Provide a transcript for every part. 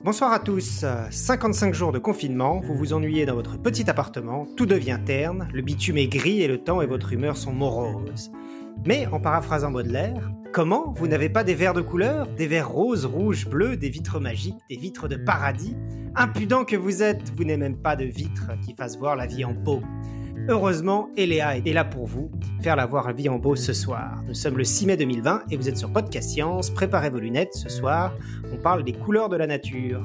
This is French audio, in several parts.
Bonsoir à tous. 55 jours de confinement, vous vous ennuyez dans votre petit appartement, tout devient terne, le bitume est gris et le temps et votre humeur sont moroses. Mais en paraphrasant Baudelaire, comment vous n'avez pas des verres de couleur, des verres roses, rouges, bleus, des vitres magiques, des vitres de paradis Impudent que vous êtes, vous n'avez même pas de vitres qui fassent voir la vie en beau. Heureusement, Eléa est là pour vous, faire la voir vie en beau ce soir. Nous sommes le 6 mai 2020 et vous êtes sur Podcast Science. Préparez vos lunettes, ce soir, on parle des couleurs de la nature.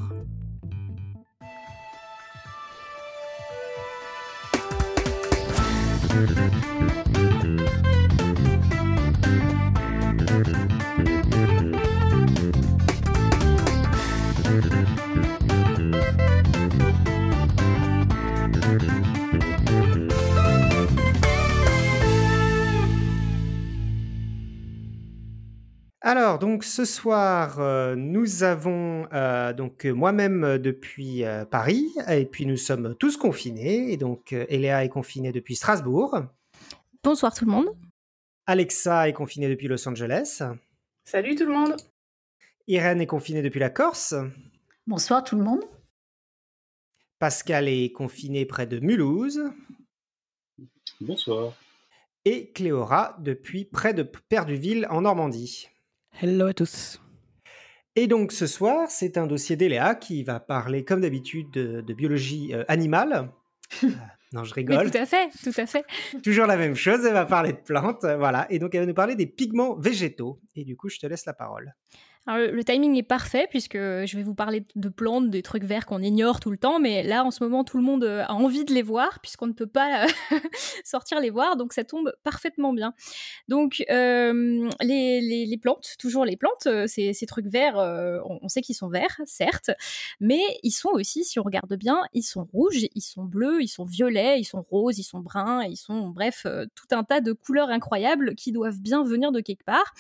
Alors, donc ce soir, euh, nous avons euh, donc moi-même euh, depuis Paris, et puis nous sommes tous confinés. Et donc, Eléa est confinée depuis Strasbourg. Bonsoir tout le monde. Alexa est confinée depuis Los Angeles. Salut tout le monde. Irène est confinée depuis la Corse. Bonsoir tout le monde. Pascal est confiné près de Mulhouse. Bonsoir. Et Cléora depuis près de Perduville en Normandie. Hello à tous. Et donc ce soir, c'est un dossier d'Eléa qui va parler comme d'habitude de, biologie euh, animale. Euh, non, je rigole. tout à fait, tout à fait. Toujours la même chose, elle va parler de plantes, voilà. Et donc elle va nous parler des pigments végétaux. Et du coup, je te laisse la parole le, timing est parfait puisque je vais vous parler de plantes, des trucs verts qu'on ignore tout le temps, mais là en ce moment tout le monde euh, a envie de les voir puisqu'on ne peut pas euh, sortir les voir, donc ça tombe parfaitement bien. Donc euh, les, plantes, toujours les plantes, ces, trucs verts, on, sait qu'ils sont verts, certes, mais ils sont aussi, si on regarde bien, ils sont rouges, ils sont bleus, ils sont violets, ils sont roses, ils sont bruns, ils sont bref tout un tas de couleurs incroyables qui doivent bien venir de quelque part.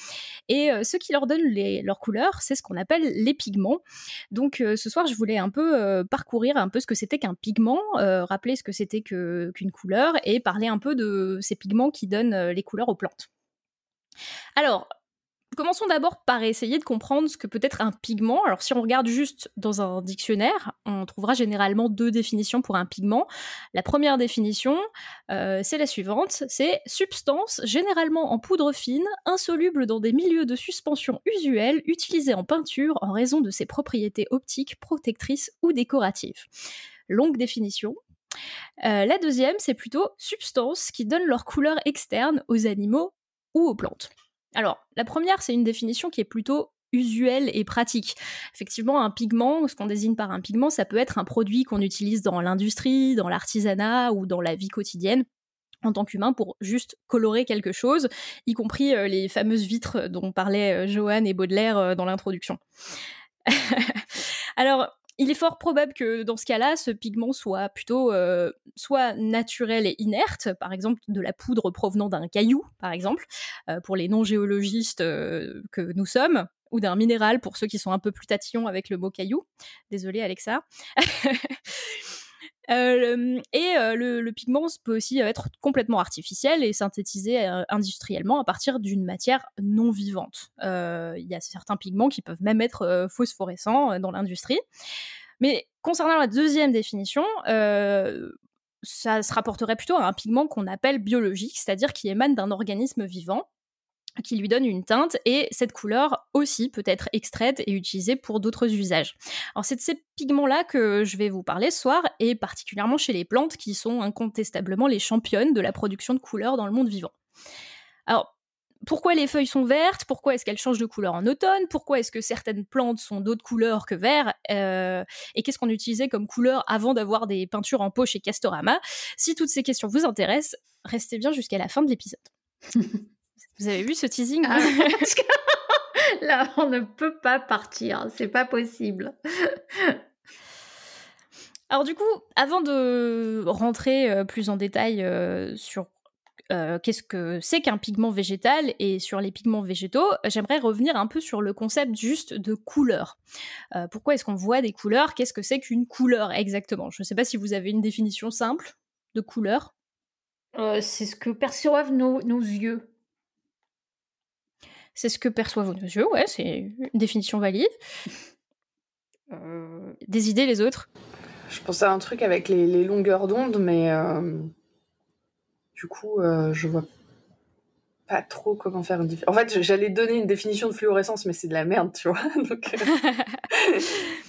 Et ce qui leur donne les, leurs couleurs c'est ce qu'on appelle les pigments. Donc euh, ce soir, je voulais un peu euh, parcourir un peu ce que c'était qu'un pigment, euh, rappeler ce que c'était qu'une couleur et parler un peu de ces pigments qui donnent les couleurs aux plantes. Alors, Commençons d'abord par essayer de comprendre ce que peut être un pigment. Alors si on regarde juste dans un dictionnaire, on trouvera généralement deux définitions pour un pigment. La première définition, euh, c'est la suivante, c'est substance généralement en poudre fine, insoluble dans des milieux de suspension usuels, utilisée en peinture en raison de ses propriétés optiques, protectrices ou décoratives. Longue définition, euh, la deuxième, c'est plutôt substance qui donne leur couleur externe aux animaux ou aux plantes. Alors, la première, c'est une définition qui est plutôt usuelle et pratique. Effectivement, un pigment, ce qu'on désigne par un pigment, ça peut être un produit qu'on utilise dans l'industrie, dans l'artisanat ou dans la vie quotidienne en tant qu'humain pour juste colorer quelque chose, y compris euh, les fameuses vitres dont parlaient euh, Johan et Baudelaire euh, dans l'introduction. Alors, il est fort probable que dans ce cas-là, ce pigment soit plutôt euh, soit naturel et inerte, par exemple de la poudre provenant d'un caillou, par exemple, euh, pour les non-géologistes euh, que nous sommes, ou d'un minéral pour ceux qui sont un peu plus tatillons avec le mot caillou. Désolée Alexa. et le, pigment peut aussi être complètement artificiel et synthétisé industriellement à partir d'une matière non vivante. Il y a certains pigments qui peuvent même être phosphorescents dans l'industrie. Mais concernant la deuxième définition, ça se rapporterait plutôt à un pigment qu'on appelle biologique, c'est-à-dire qui émane d'un organisme vivant qui lui donne une teinte et cette couleur aussi peut être extraite et utilisée pour d'autres usages. Alors c'est de ces pigments-là que je vais vous parler ce soir et particulièrement chez les plantes qui sont incontestablement les championnes de la production de couleurs dans le monde vivant. Alors pourquoi les feuilles sont vertes, pourquoi est-ce qu'elles changent de couleur en automne, pourquoi est-ce que certaines plantes sont d'autres couleurs que vert, euh, et qu'est-ce qu'on utilisait comme couleur avant d'avoir des peintures en poche chez Castorama? Si toutes ces questions vous intéressent, restez bien jusqu'à la fin de l'épisode. Vous avez vu ce teasing ah, Là, on ne peut pas partir, c'est pas possible. Alors du coup, avant de rentrer euh, plus en détail euh, sur euh, qu'est-ce que c'est qu'un pigment végétal et sur les pigments végétaux, j'aimerais revenir un peu sur le concept juste de couleur. pourquoi est-ce qu'on voit des couleurs? Qu'est-ce que c'est qu'une couleur exactement? Je ne sais pas si vous avez une définition simple de couleur. c'est ce que perçoivent nos, nos yeux. C'est ce que perçoivent nos yeux, ouais, c'est une définition valide. Euh, des idées, les autres? Je pensais à un truc avec les, longueurs d'onde, mais euh, du coup, euh, je vois pas trop comment faire une différence. En fait, j'allais donner une définition de fluorescence, mais c'est de la merde, tu vois. Donc,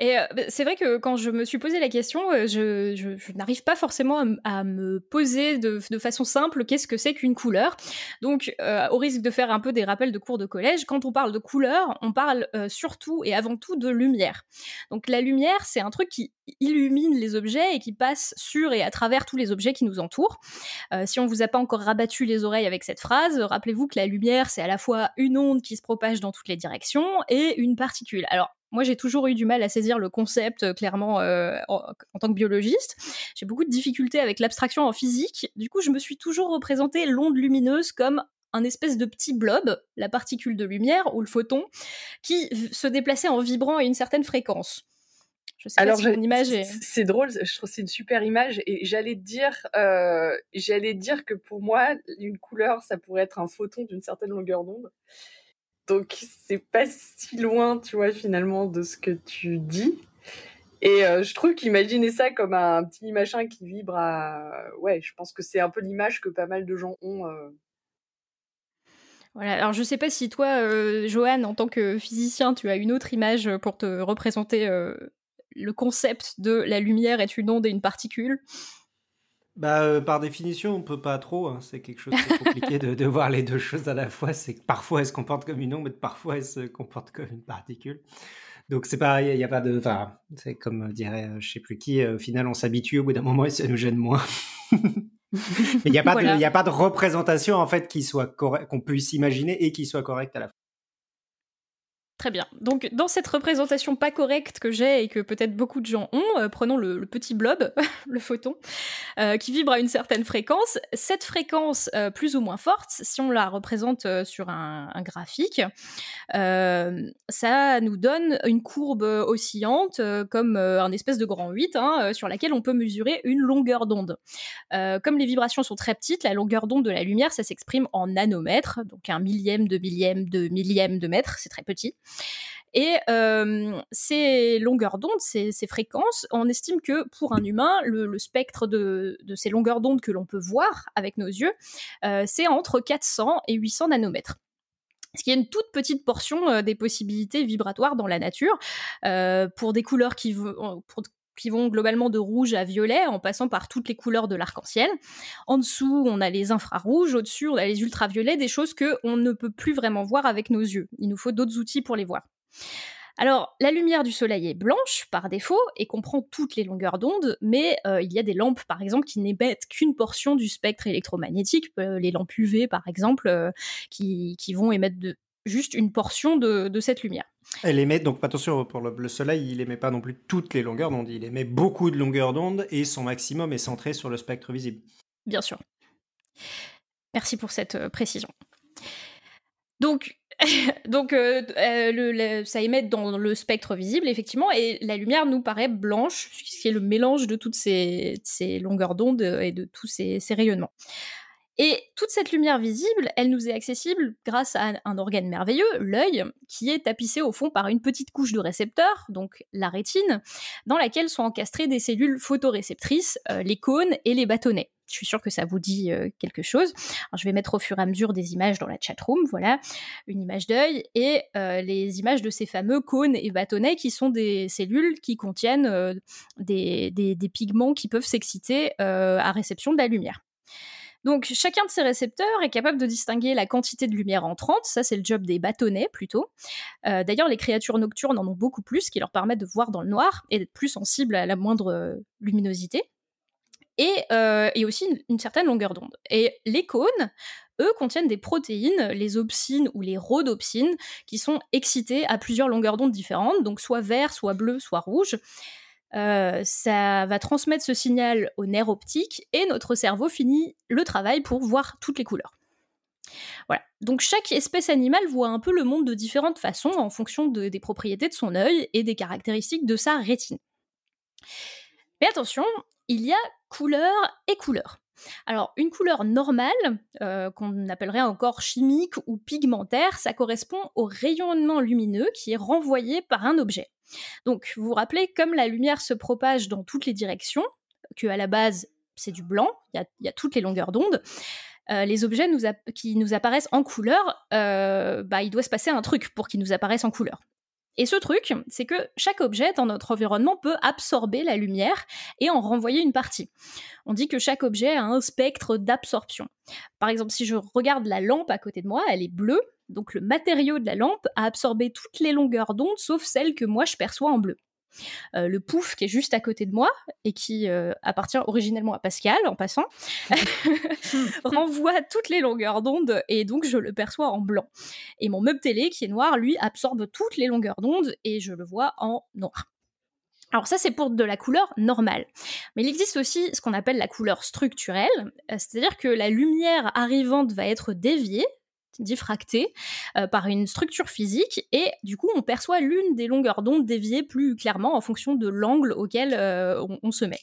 Et euh, bah, c'est vrai que quand je me suis posé la question, euh, je, n'arrive pas forcément à, me poser de, façon simple qu'est-ce que c'est qu'une couleur. Donc, euh, au risque de faire un peu des rappels de cours de collège, quand on parle de couleur, on parle surtout et avant tout de lumière. Donc, la lumière, c'est un truc qui illumine les objets et qui passe sur et à travers tous les objets qui nous entourent. si on vous a pas encore rabattu les oreilles avec cette phrase, rappelez-vous que la lumière, c'est à la fois une onde qui se propage dans toutes les directions et une particule. Alors, moi, j'ai toujours eu du mal à saisir le concept, euh, clairement, euh, en, tant que biologiste. J'ai beaucoup de difficultés avec l'abstraction en physique. Du coup, je me suis toujours représenté l'onde lumineuse comme un espèce de petit blob, la particule de lumière ou le photon, qui se déplaçait en vibrant à une certaine fréquence. Je sais Alors, pas si image est... C'est drôle, je trouve c'est une super image et j'allais dire, euh, j'allais dire que pour moi, une couleur, ça pourrait être un photon d'une certaine longueur d'onde. Donc c'est pas si loin, tu vois, finalement, de ce que tu dis. Et euh, je trouve qu'imaginer ça comme un petit machin qui vibre à... Ouais, je pense que c'est un peu l'image que pas mal de gens ont. Euh. Voilà, alors je sais pas si toi, euh, Johan, en tant que physicien, tu as une autre image pour te représenter le concept de la lumière est une onde et une particule. Bah, euh, par définition, on peut pas trop. Hein. C'est quelque chose de compliqué de, voir les deux choses à la fois. C'est que parfois elle se comporte comme une onde, mais parfois elle se comporte comme une particule. Donc c'est pareil, il n'y a pas de. Enfin, c'est comme dirait euh, je sais plus qui. Euh, au final, on s'habitue au bout d'un moment et ça nous gêne moins. mais il n'y a pas de, a pas de représentation en fait qui soit qu'on puisse imaginer et qui soit correcte à la fois. Très bien. Donc, dans cette représentation pas correcte que j'ai et que peut-être beaucoup de gens ont, euh, prenons le, petit blob, le photon, euh, qui vibre à une certaine fréquence. Cette fréquence euh, plus ou moins forte, si on la représente sur un, graphique, ça nous donne une courbe oscillante comme un espèce de grand 8 hein, sur laquelle on peut mesurer une longueur d'onde. comme les vibrations sont très petites, la longueur d'onde de la lumière, ça s'exprime en nanomètres, donc un millième de millième de millième de mètre, c'est très petit. Et ces longueurs d'onde, ces, fréquences, on estime que pour un humain, le, spectre de, ces longueurs d'onde que l'on peut voir avec nos yeux, c'est entre 400 et 800 nanomètres ce qui est une toute petite portion des possibilités vibratoires dans la nature. pour des couleurs qui, qui vont globalement de rouge à violet en passant par toutes les couleurs de l'arc-en-ciel. En dessous, on a les infrarouges, au-dessus, on a les ultraviolets, des choses que on ne peut plus vraiment voir avec nos yeux. Il nous faut d'autres outils pour les voir. Alors, la lumière du soleil est blanche par défaut et comprend toutes les longueurs d'onde, mais euh, il y a des lampes, par exemple, qui n'émettent qu'une portion du spectre électromagnétique, euh, les lampes UV, par exemple, euh, qui, vont émettre juste une portion de, cette lumière. Elle émet, donc attention, pour le, Soleil, il émet pas non plus toutes les longueurs d'onde, il émet beaucoup de longueurs d'onde et son maximum est centré sur le spectre visible. Bien sûr. Merci pour cette euh, précision. Donc, donc euh, euh, ça émet dans le spectre visible, effectivement, et la lumière nous paraît blanche, ce qui est le mélange de toutes ces, longueurs d'onde et de tous ces rayonnements. Et toute cette lumière visible, elle nous est accessible grâce à un, organe merveilleux, l'œil, qui est tapissé au fond par une petite couche de récepteurs, donc la rétine, dans laquelle sont encastrées des cellules photoréceptrices, euh, les cônes et les bâtonnets. Je suis sûre que ça vous dit euh, quelque chose. je vais mettre au fur et à mesure des images dans la chatroom, voilà, une image d'œil et euh, les images de ces fameux cônes et bâtonnets qui sont des cellules qui contiennent des, des, pigments qui peuvent s'exciter à réception de la lumière. Donc chacun de ces récepteurs est capable de distinguer la quantité de lumière entrante, ça c'est le job des bâtonnets plutôt. Euh, d'ailleurs les créatures nocturnes en ont beaucoup plus, qui leur permet de voir dans le noir et d'être plus sensibles à la moindre euh, luminosité. Et, euh, aussi une, certaine longueur d'onde. Et les cônes, eux, contiennent des protéines, les opsines ou les rhodopsines, qui sont excitées à plusieurs longueurs d'onde différentes, donc soit vert, soit bleu, soit rouge. Euh, ça va transmettre ce signal au nerf optique et notre cerveau finit le travail pour voir toutes les couleurs. Voilà. Donc chaque espèce animale voit un peu le monde de différentes façons en fonction des propriétés de son œil et des caractéristiques de sa rétine. Mais attention, il y a couleur et couleur. Alors, une couleur normale, euh, qu'on appellerait encore chimique ou pigmentaire, ça correspond au rayonnement lumineux qui est renvoyé par un objet. Donc, vous vous rappelez, comme la lumière se propage dans toutes les directions, que à la base c'est du blanc, il y, a, toutes les longueurs d'onde, euh, les objets qui nous apparaissent en couleur, euh, bah, il doit se passer un truc pour qu'ils nous apparaissent en couleur. Et ce truc, c'est que chaque objet dans notre environnement peut absorber la lumière et en renvoyer une partie. On dit que chaque objet a un spectre d'absorption. Par exemple, si je regarde la lampe à côté de moi, elle est bleue, donc le matériau de la lampe a absorbé toutes les longueurs d'onde sauf celles que moi je perçois en bleu. Euh, le pouf qui est juste à côté de moi et qui euh, appartient originellement à Pascal en passant, renvoie toutes les longueurs d'onde et donc je le perçois en blanc. Et mon meuble télé qui est noir, lui, absorbe toutes les longueurs d'onde et je le vois en noir. Alors ça c'est pour de la couleur normale. Mais il existe aussi ce qu'on appelle la couleur structurelle, euh, c'est-à-dire que la lumière arrivante va être déviée diffractée euh, par une structure physique et du coup on perçoit l'une des longueurs d'onde déviées plus clairement en fonction de l'angle auquel euh, on, se met.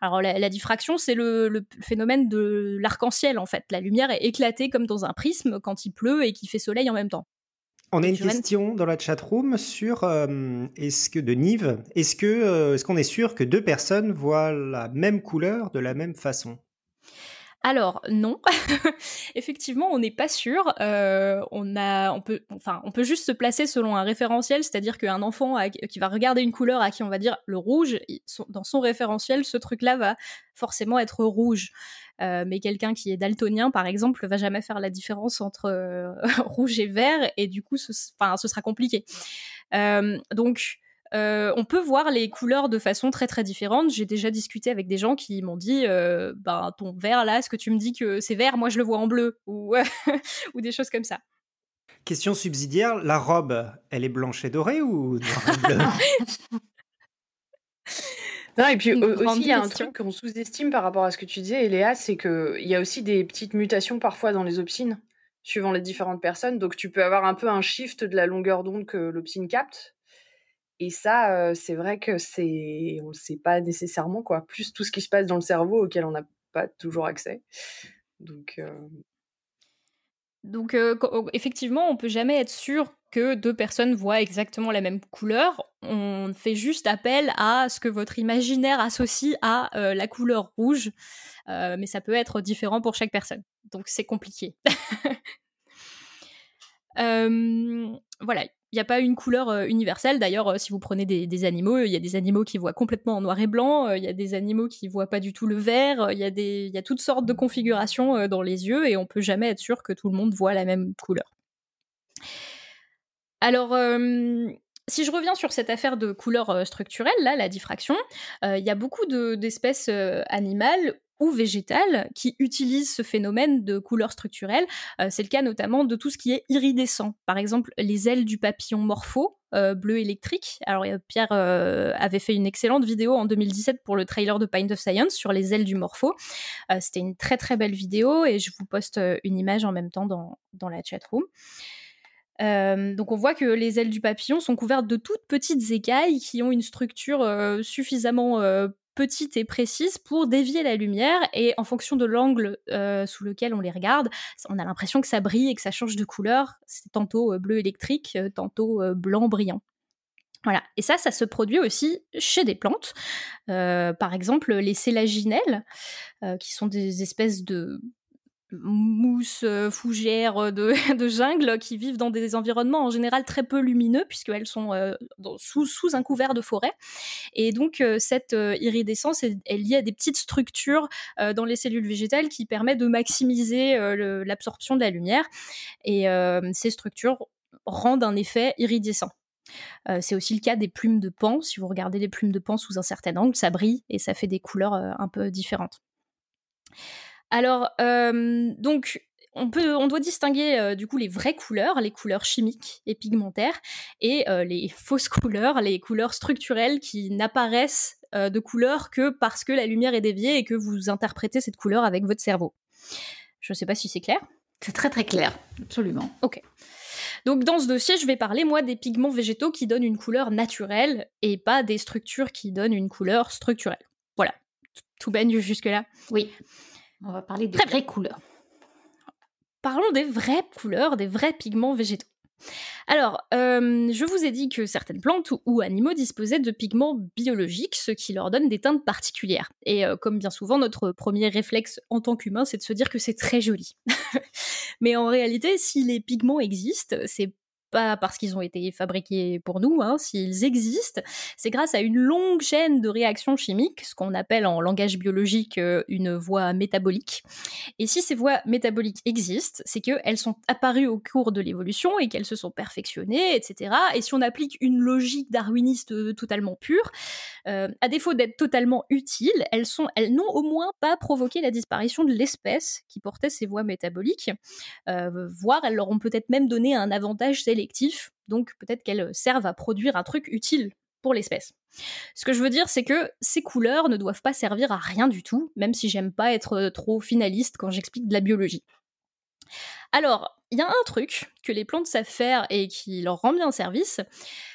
Alors la, diffraction c'est le, phénomène de l'arc-en-ciel en fait. La lumière est éclatée comme dans un prisme quand il pleut et qu'il fait soleil en même temps. On a une question dans la chat room sur euh, est-ce que de Nive, est-ce que est-ce qu'on est sûr que deux personnes voient la même couleur de la même façon? Alors non, effectivement, on n'est pas sûr. Euh, on a, on peut, enfin, on peut juste se placer selon un référentiel, c'est-à-dire qu'un enfant qui va regarder une couleur à qui on va dire le rouge, dans son référentiel, ce truc-là va forcément être rouge. Euh, mais quelqu'un qui est daltonien, par exemple, va jamais faire la différence entre euh, rouge et vert, et du coup, ce, ce sera compliqué. donc euh, on peut voir les couleurs de façon très très différente. J'ai déjà discuté avec des gens qui m'ont dit euh, ben, ton vert là, est-ce que tu me dis que c'est vert, moi je le vois en bleu ou, ou des choses comme ça. Question subsidiaire, la robe, elle est blanche et dorée ou noire Non, et puis aussi, il y a un truc qu'on sous-estime par rapport à ce que tu disais, Léa, c'est qu'il y a aussi des petites mutations parfois dans les opsines, suivant les différentes personnes. Donc, tu peux avoir un peu un shift de la longueur d'onde que l'opsine capte. Et ça, c'est vrai que c'est, on le sait pas nécessairement quoi. Plus tout ce qui se passe dans le cerveau auquel on n'a pas toujours accès. Donc. Donc effectivement, on peut jamais être sûr que deux personnes voient exactement la même couleur. On fait juste appel à ce que votre imaginaire associe à la couleur rouge, mais ça peut être différent pour chaque personne. Donc c'est compliqué. voilà, il n'y a pas une couleur euh, universelle. D'ailleurs, euh, si vous prenez des, animaux, il y a des animaux qui voient complètement en noir et blanc, euh, il y a des animaux qui voient pas du tout le vert, il y, a des, y a toutes sortes de configurations dans les yeux et on peut jamais être sûr que tout le monde voit la même couleur. Alors, si je reviens sur cette affaire de couleur structurelle, là, la diffraction, il y a beaucoup d'espèces animales ou végétales qui utilisent ce phénomène de couleur structurelle. Euh, c'est le cas notamment de tout ce qui est iridescent. Par exemple, les ailes du papillon morpho, euh, bleu électrique. Alors Pierre euh, avait fait une excellente vidéo en 2017 pour le trailer de Pint of Science sur les ailes du morpho. C'était une très très belle vidéo et je vous poste une image en même temps dans, dans la chat room. donc on voit que les ailes du papillon sont couvertes de toutes petites écailles qui ont une structure suffisamment petite et précise pour dévier la lumière et en fonction de l'angle euh, sous lequel on les regarde, on a l'impression que ça brille et que ça change de couleur. C'est tantôt euh, bleu électrique, euh, tantôt blanc brillant. Voilà. Et ça, ça se produit aussi chez des plantes. par exemple, les sélaginelles, qui sont des espèces de mousses euh, fougères euh, de, jungle qui vivent dans des environnements en général très peu lumineux puisqu'elles sont euh, sous, un couvert de forêt. Et donc cette iridescence est, liée à des petites structures dans les cellules végétales qui permettent de maximiser l'absorption de la lumière. Et ces structures rendent un effet iridescent. c'est aussi le cas des plumes de pan. Si vous regardez les plumes de pan sous un certain angle, ça brille et ça fait des couleurs un peu différentes. Alors, euh, donc, on, peut, on doit distinguer euh, du coup les vraies couleurs, les couleurs chimiques et pigmentaires, et euh, les fausses couleurs, les couleurs structurelles qui n'apparaissent de couleur que parce que la lumière est déviée et que vous interprétez cette couleur avec votre cerveau. Je ne sais pas si c'est clair. C'est très très clair, absolument. Ok. Donc dans ce dossier, je vais parler moi des pigments végétaux qui donnent une couleur naturelle et pas des structures qui donnent une couleur structurelle. Voilà. Tout baigne jusque-là Oui. On va parler des vraies couleurs. Parlons des vraies couleurs, des vrais pigments végétaux. Alors, euh, je vous ai dit que certaines plantes ou, animaux disposaient de pigments biologiques, ce qui leur donne des teintes particulières. Et euh, comme bien souvent, notre premier réflexe en tant qu'humain, c'est de se dire que c'est très joli. Mais en réalité, si les pigments existent, c'est pas parce qu'ils ont été fabriqués pour nous, hein, s'ils existent, c'est grâce à une longue chaîne de réactions chimiques, ce qu'on appelle en langage biologique euh, une voie métabolique. Et si ces voies métaboliques existent, c'est qu'elles sont apparues au cours de l'évolution et qu'elles se sont perfectionnées, etc. Et si on applique une logique darwiniste euh, totalement pure, euh, à défaut d'être totalement utiles, elles, sont, elles n'ont au moins pas provoqué la disparition de l'espèce qui portait ces voies métaboliques, voire elles leur ont peut-être même donné un avantage sélectif donc peut-être qu'elles servent à produire un truc utile pour l'espèce. Ce que je veux dire, c'est que ces couleurs ne doivent pas servir à rien du tout, même si j'aime pas être trop finaliste quand j'explique de la biologie. Alors, il y a un truc que les plantes savent faire et qui leur rend bien service,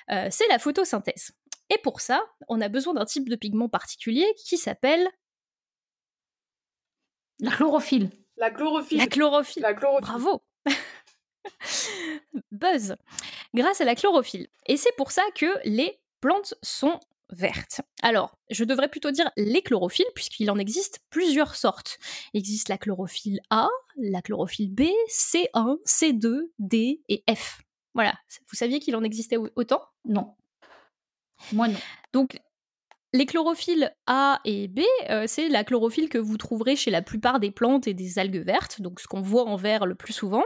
euh, c'est la photosynthèse. Et pour ça, on a besoin d'un type de pigment particulier qui s'appelle la chlorophylle. La chlorophylle. La chlorophylle. La chlorophylle. Bravo. Buzz, grâce à la chlorophylle. Et c'est pour ça que les plantes sont vertes. Alors, je devrais plutôt dire les chlorophylles, puisqu'il en existe plusieurs sortes. Il existe la chlorophylle A, la chlorophylle B, C1, C2, D et F. Voilà, vous saviez qu'il en existait autant? Non. Moi non. Donc les chlorophylles A et B, euh, c'est la chlorophylle que vous trouverez chez la plupart des plantes et des algues vertes, donc ce qu'on voit en vert le plus souvent.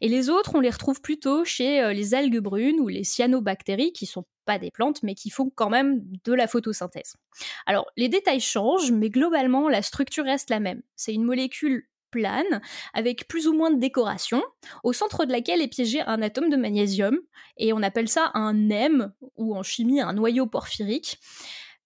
Et les autres, on les retrouve plutôt chez euh, les algues brunes ou les cyanobactéries, qui sont pas des plantes, mais qui font quand même de la photosynthèse. Alors, les détails changent, mais globalement, la structure reste la même. C'est une molécule plane, avec plus ou moins de décoration, au centre de laquelle est piégé un atome de magnésium, et on appelle ça un M, ou en chimie un noyau porphyrique.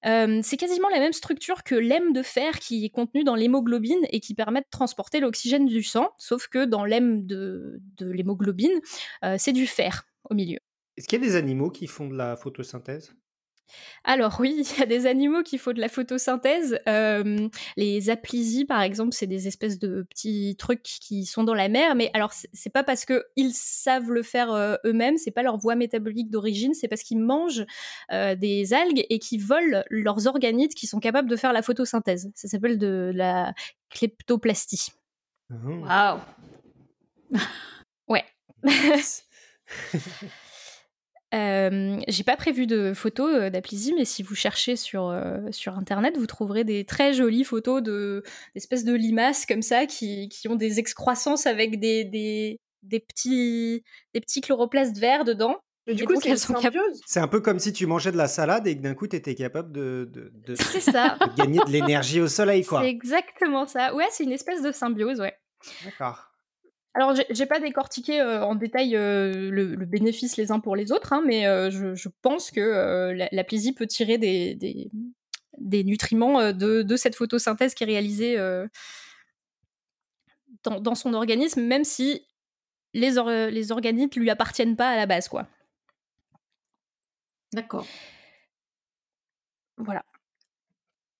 Euh, c'est quasiment la même structure que l'hème de fer qui est contenu dans l'hémoglobine et qui permet de transporter l'oxygène du sang, sauf que dans l'hème de, l'hémoglobine, euh, c'est du fer au milieu. Est-ce qu'il y a des animaux qui font de la photosynthèse? Alors oui, il y a des animaux qui font de la photosynthèse. Euh, les aplysies, par exemple, c'est des espèces de petits trucs qui sont dans la mer. Mais alors, c'est pas parce qu'ils savent le faire euh, eux-mêmes, c'est pas leur voie métabolique d'origine, c'est parce qu'ils mangent euh, des algues et qu'ils volent leurs organites qui sont capables de faire la photosynthèse. Ça s'appelle de la kleptoplastie. Waouh Ouais. Euh, j'ai pas prévu de photos euh, d'Aplysie, mais si vous cherchez sur, euh, sur internet, vous trouverez des très jolies photos de d'espèces de limaces comme ça qui, qui ont des excroissances avec des, des, des petits des petits chloroplastes verts dedans. Mais du coup, c'est C'est un peu comme si tu mangeais de la salade et que d'un coup, tu étais capable de, de, de, ça. de gagner de l'énergie au soleil, quoi. C'est exactement ça. Ouais, c'est une espèce de symbiose, ouais. D'accord. Alors, j'ai pas décortiqué euh, en détail euh, le, bénéfice les uns pour les autres, hein, mais euh, je, pense que la, la peut tirer des, des, nutriments de, cette photosynthèse qui est réalisée dans, son organisme, même si les, les organites lui appartiennent pas à la base, quoi. D'accord. Voilà.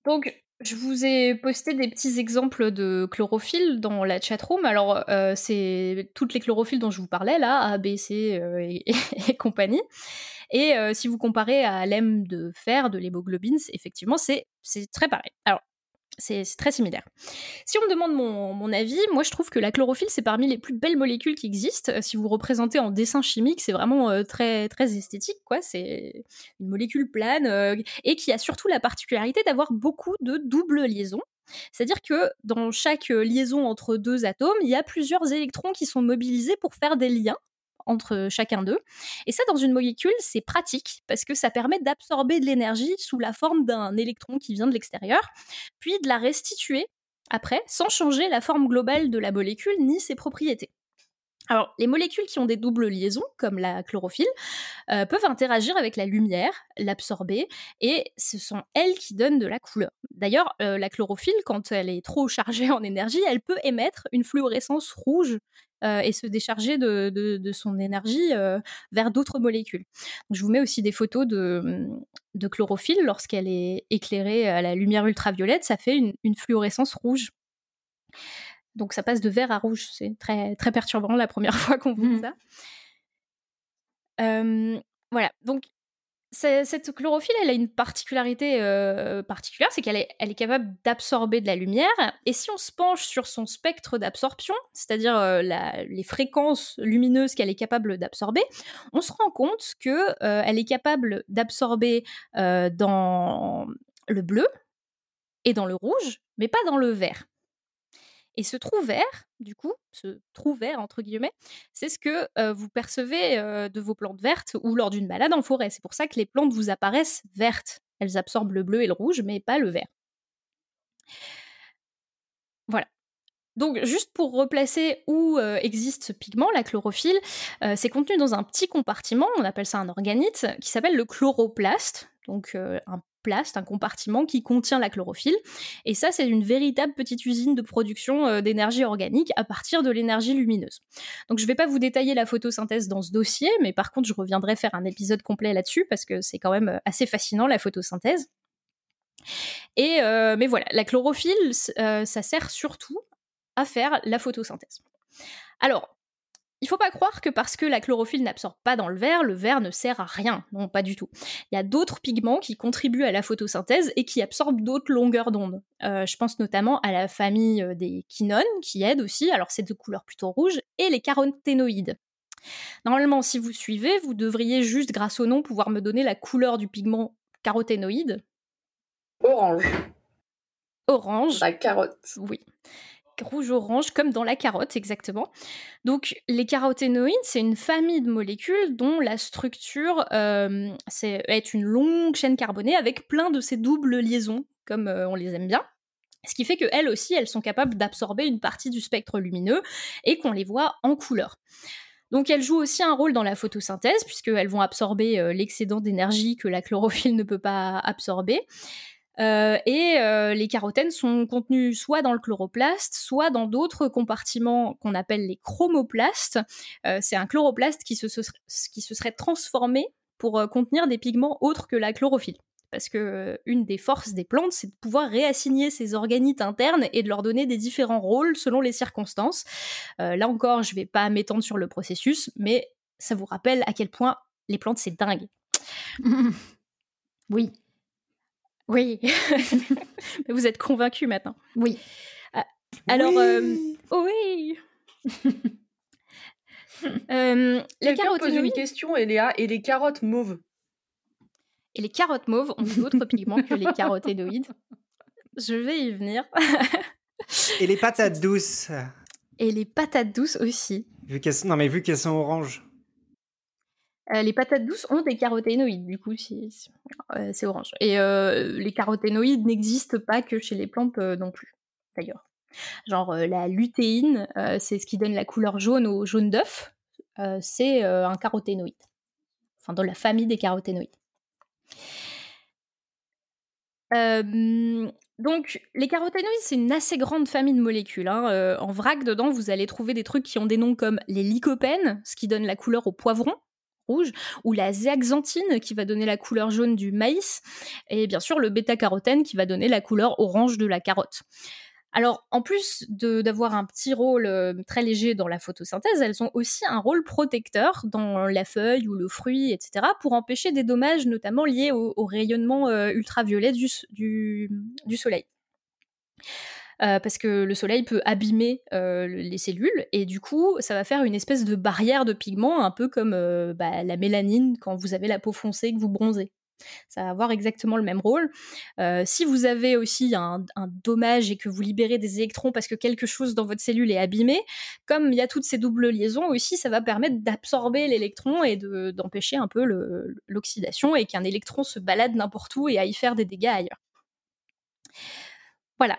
Donc, je vous ai posté des petits exemples de chlorophylle dans la chatroom. Alors, euh, c'est toutes les chlorophylles dont je vous parlais, là, A, B, C euh, et, compagnie. Et euh, si vous comparez à l'M de fer de l'hémoglobine, effectivement, c'est très pareil. Alors, c'est très similaire. Si on me demande mon, avis, moi je trouve que la chlorophylle c'est parmi les plus belles molécules qui existent. Euh, si vous représentez en dessin chimique, c'est vraiment euh, très très esthétique quoi. C'est une molécule plane euh, et qui a surtout la particularité d'avoir beaucoup de doubles liaisons. C'est-à-dire que dans chaque liaison entre deux atomes, il y a plusieurs électrons qui sont mobilisés pour faire des liens entre chacun d'eux. Et ça, dans une molécule, c'est pratique parce que ça permet d'absorber de l'énergie sous la forme d'un électron qui vient de l'extérieur, puis de la restituer après sans changer la forme globale de la molécule ni ses propriétés. Alors, les molécules qui ont des doubles liaisons, comme la chlorophylle, euh, peuvent interagir avec la lumière, l'absorber, et ce sont elles qui donnent de la couleur. D'ailleurs, euh, la chlorophylle, quand elle est trop chargée en énergie, elle peut émettre une fluorescence rouge euh, et se décharger de, son énergie vers d'autres molécules. je vous mets aussi des photos de, chlorophylle lorsqu'elle est éclairée à la lumière ultraviolette, ça fait une, fluorescence rouge. Donc ça passe de vert à rouge. C'est très, très perturbant la première fois qu'on voit mmh. ça. voilà. Donc cette chlorophylle, elle a une particularité particulière, c'est qu'elle est, elle est capable d'absorber de la lumière. Et si on se penche sur son spectre d'absorption, c'est-à-dire les fréquences lumineuses qu'elle est capable d'absorber, on se rend compte que elle est capable d'absorber dans le bleu et dans le rouge, mais pas dans le vert. Et ce trou vert, du coup, ce trou vert, entre guillemets, c'est ce que vous percevez de vos plantes vertes ou lors d'une balade en forêt. C'est pour ça que les plantes vous apparaissent vertes. Elles absorbent le bleu et le rouge, mais pas le vert. Voilà. Donc, juste pour replacer où existe ce pigment, la chlorophylle, c'est contenu dans un petit compartiment, on appelle ça un organite, qui s'appelle le chloroplaste, donc un plaste, un compartiment qui contient la chlorophylle. Et ça, c'est une véritable petite usine de production euh, d'énergie organique à partir de l'énergie lumineuse. Donc je ne vais pas vous détailler la photosynthèse dans ce dossier, mais par contre, je reviendrai faire un épisode complet là-dessus parce que c'est quand même euh, assez fascinant la photosynthèse. Et euh, mais voilà, la chlorophylle, ça sert surtout à faire la photosynthèse. Alors, il faut pas croire que parce que la chlorophylle n'absorbe pas dans le verre, le verre ne sert à rien. Non, pas du tout. Il y a d'autres pigments qui contribuent à la photosynthèse et qui absorbent d'autres longueurs d'onde. Euh, je pense notamment à la famille euh, des quinones qui aident aussi, alors c'est de couleur plutôt rouge, et les caroténoïdes. Normalement, si vous suivez, vous devriez juste, grâce au nom, pouvoir me donner la couleur du pigment caroténoïde. Orange. Orange. La carotte. Oui rouge-orange, comme dans la carotte exactement. Donc les caroténoïdes, c'est une famille de molécules dont la structure est, une longue chaîne carbonée avec plein de ces doubles liaisons, comme on les aime bien. Ce qui fait qu'elles aussi, elles sont capables d'absorber une partie du spectre lumineux et qu'on les voit en couleur. Donc elles jouent aussi un rôle dans la photosynthèse, puisqu'elles vont absorber l'excédent d'énergie que la chlorophylle ne peut pas absorber. Euh, et euh, les carotènes sont contenus soit dans le chloroplaste, soit dans d'autres compartiments qu'on appelle les chromoplastes. Euh, c'est un chloroplaste qui se, serait transformé pour contenir des pigments autres que la chlorophylle. Parce que une des forces des plantes, c'est de pouvoir réassigner ces organites internes et de leur donner des différents rôles selon les circonstances. là encore, je vais pas m'étendre sur le processus, mais ça vous rappelle à quel point les plantes, c'est dingue. oui. Oui. Vous êtes convaincu maintenant. Oui. Ah, alors, euh, oui. euh, les carottes pose une question, Eléa. Et les carottes mauves? Et les carottes mauves ont d'autres pigments que les caroténoïdes. Je vais y venir. Et les patates douces Et les patates douces aussi. Vu non, mais vu qu'elles sont oranges. Euh, les patates douces ont des caroténoïdes, du coup, euh, c'est orange. Et euh, les caroténoïdes n'existent pas que chez les plantes non plus, d'ailleurs. Genre la lutéine, c'est ce qui donne la couleur jaune au jaune d'œuf, c'est un caroténoïde. Enfin, dans la famille des caroténoïdes. donc, les caroténoïdes, c'est une assez grande famille de molécules. Hein. en vrac, dedans, vous allez trouver des trucs qui ont des noms comme les lycopènes, ce qui donne la couleur au poivron, rouge, ou la zéaxanthine qui va donner la couleur jaune du maïs, et bien sûr le bêta-carotène qui va donner la couleur orange de la carotte. Alors, en plus d'avoir un petit rôle euh, très léger dans la photosynthèse, elles ont aussi un rôle protecteur dans la feuille ou le fruit, etc., pour empêcher des dommages notamment liés au, rayonnement euh, ultraviolet du, du soleil. Euh, parce que le soleil peut abîmer euh, les cellules et du coup ça va faire une espèce de barrière de pigments un peu comme euh, bah, la mélanine quand vous avez la peau foncée que vous bronzez. Ça va avoir exactement le même rôle. si vous avez aussi un, dommage et que vous libérez des électrons parce que quelque chose dans votre cellule est abîmé, comme il y a toutes ces doubles liaisons aussi, ça va permettre d'absorber l'électron et d'empêcher un peu l'oxydation et qu'un électron se balade n'importe où et aille faire des dégâts ailleurs. Voilà,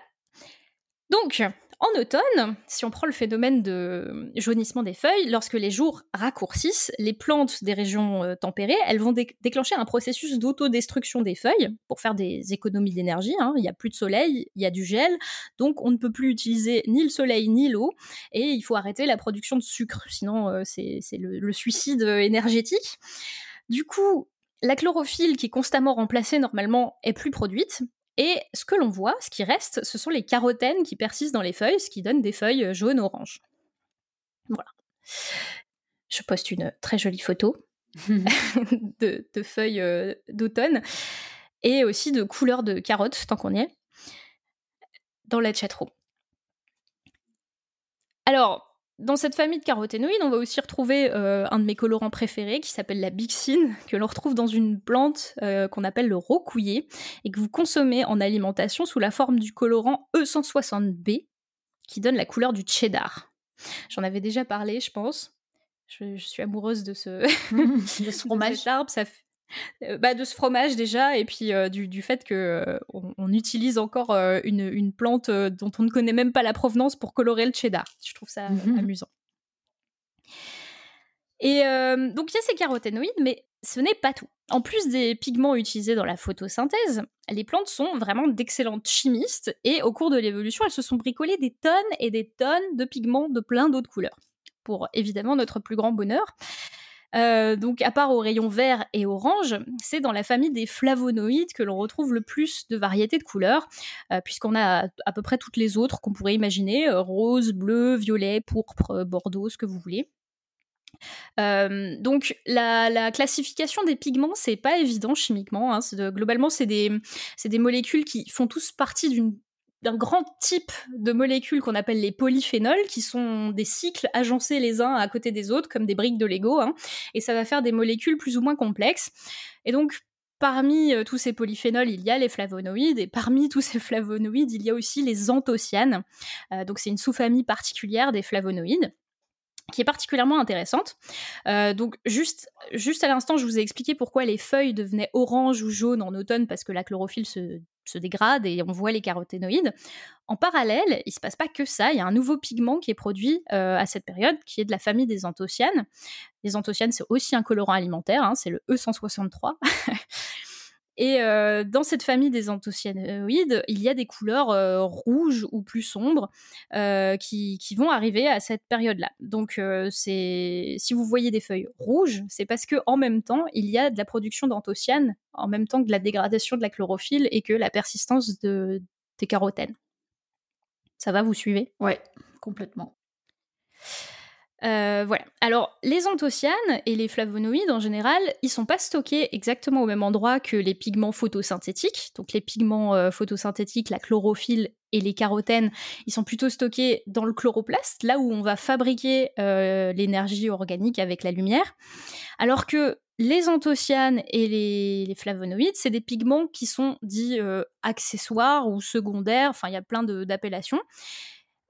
donc, en automne, si on prend le phénomène de jaunissement des feuilles, lorsque les jours raccourcissent, les plantes des régions euh, tempérées, elles vont déclencher un processus d'autodestruction des feuilles pour faire des économies d'énergie. Hein. Il n'y a plus de soleil, il y a du gel, donc on ne peut plus utiliser ni le soleil ni l'eau, et il faut arrêter la production de sucre, sinon euh, c'est le, suicide énergétique. Du coup, la chlorophylle qui est constamment remplacée normalement est plus produite, Et ce que l'on voit, ce qui reste, ce sont les carotènes qui persistent dans les feuilles, ce qui donne des feuilles jaunes-orange. Voilà. Je poste une très jolie photo de, feuilles euh, d'automne et aussi de couleurs de carottes, tant qu'on y est, dans la chatroom. Alors, dans cette famille de caroténoïdes, on va aussi retrouver euh, un de mes colorants préférés qui s'appelle la bixine, que l'on retrouve dans une plante euh, qu'on appelle le rocouillé et que vous consommez en alimentation sous la forme du colorant E160B qui donne la couleur du cheddar. J'en avais déjà parlé, je pense. Je, suis amoureuse de ce, de ce fromage. ça fait, bah, de ce fromage déjà, et puis euh, du, fait que euh, on, utilise encore une, plante dont on ne connaît même pas la provenance pour colorer le cheddar. Je trouve ça mmh amusant. Et donc il y a ces caroténoïdes, mais ce n'est pas tout. En plus des pigments utilisés dans la photosynthèse, les plantes sont vraiment d'excellentes chimistes et au cours de l'évolution, elles se sont bricolées des tonnes et des tonnes de pigments de plein d'autres couleurs. Pour évidemment notre plus grand bonheur. Euh, donc, à part aux rayons vert et orange, c'est dans la famille des flavonoïdes que l'on retrouve le plus de variétés de couleurs, euh, puisqu'on a à peu près toutes les autres qu'on pourrait imaginer euh, rose, bleu, violet, pourpre, bordeaux, ce que vous voulez. donc la, classification des pigments, c'est pas évident chimiquement. Hein. globalement, c'est des, des, molécules qui font tous partie d'une d'un grand type de molécules qu'on appelle les polyphénols, qui sont des cycles agencés les uns à côté des autres, comme des briques de Lego, hein, et ça va faire des molécules plus ou moins complexes. Et donc, parmi euh, tous ces polyphénols, il y a les flavonoïdes, et parmi tous ces flavonoïdes, il y a aussi les anthocyanes. Euh, donc, c'est une sous-famille particulière des flavonoïdes qui est particulièrement intéressante. Euh, donc juste, juste à l'instant, je vous ai expliqué pourquoi les feuilles devenaient orange ou jaune en automne, parce que la chlorophylle se, dégrade et on voit les caroténoïdes. En parallèle, il se passe pas que ça, il y a un nouveau pigment qui est produit euh, à cette période, qui est de la famille des anthocyanes. Les anthocyanes, c'est aussi un colorant alimentaire, hein, c'est le E163. Et euh, dans cette famille des anthocyanoïdes, il y a des couleurs euh, rouges ou plus sombres euh, qui, vont arriver à cette période-là. Donc, si vous voyez des feuilles rouges, c'est parce que en même temps, il y a de la production d'anthocyanes, en même temps que la dégradation de la chlorophylle et que la persistance de, des carotènes. Ça va, vous suivez? Ouais, complètement. Euh, voilà. Alors, les anthocyanes et les flavonoïdes en général, ils sont pas stockés exactement au même endroit que les pigments photosynthétiques. Donc, les pigments euh, photosynthétiques, la chlorophylle et les carotènes, ils sont plutôt stockés dans le chloroplaste, là où on va fabriquer euh, l'énergie organique avec la lumière. Alors que les anthocyanes et les, flavonoïdes, c'est des pigments qui sont dits accessoires ou secondaires, enfin il y a plein d'appellations.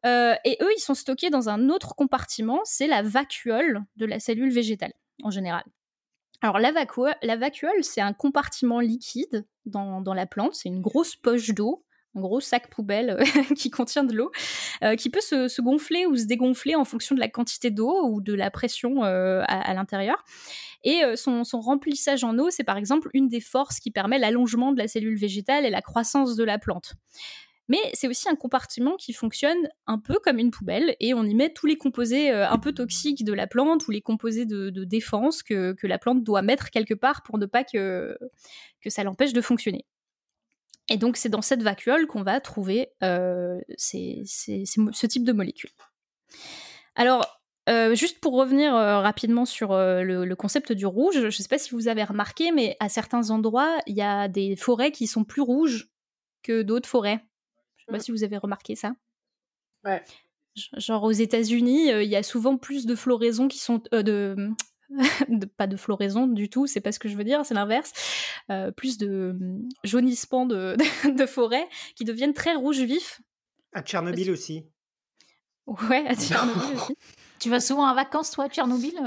Euh, et eux, ils sont stockés dans un autre compartiment, c'est la vacuole de la cellule végétale, en général. Alors la, vacuole, c'est un compartiment liquide dans, la plante, c'est une grosse poche d'eau, un gros sac poubelle euh, qui contient de l'eau, euh, qui peut se, gonfler ou se dégonfler en fonction de la quantité d'eau ou de la pression à, l'intérieur. Et son, son, remplissage en eau, c'est par exemple une des forces qui permet l'allongement de la cellule végétale et la croissance de la plante. Mais c'est aussi un compartiment qui fonctionne un peu comme une poubelle et on y met tous les composés euh, un peu toxiques de la plante ou les composés de, défense que, la plante doit mettre quelque part pour ne pas que, que ça l'empêche de fonctionner. Et donc c'est dans cette vacuole qu'on va trouver euh, ce type de molécules. Alors, euh, juste pour revenir rapidement sur le, concept du rouge, je ne sais pas si vous avez remarqué, mais à certains endroits, il y a des forêts qui sont plus rouges que d'autres forêts. Je sais pas mmh. si vous avez remarqué ça. Ouais. Genre aux États-Unis, euh, il y a souvent plus de floraisons qui sont euh, de, pas de floraison du tout, c'est pas ce que je veux dire, c'est l'inverse. Euh, plus de mmh, jaunissement de, de, forêt qui deviennent très rouges vifs. À Tchernobyl aussi. Ouais, à Tchernobyl aussi. Tu vas souvent en vacances, toi, à Tchernobyl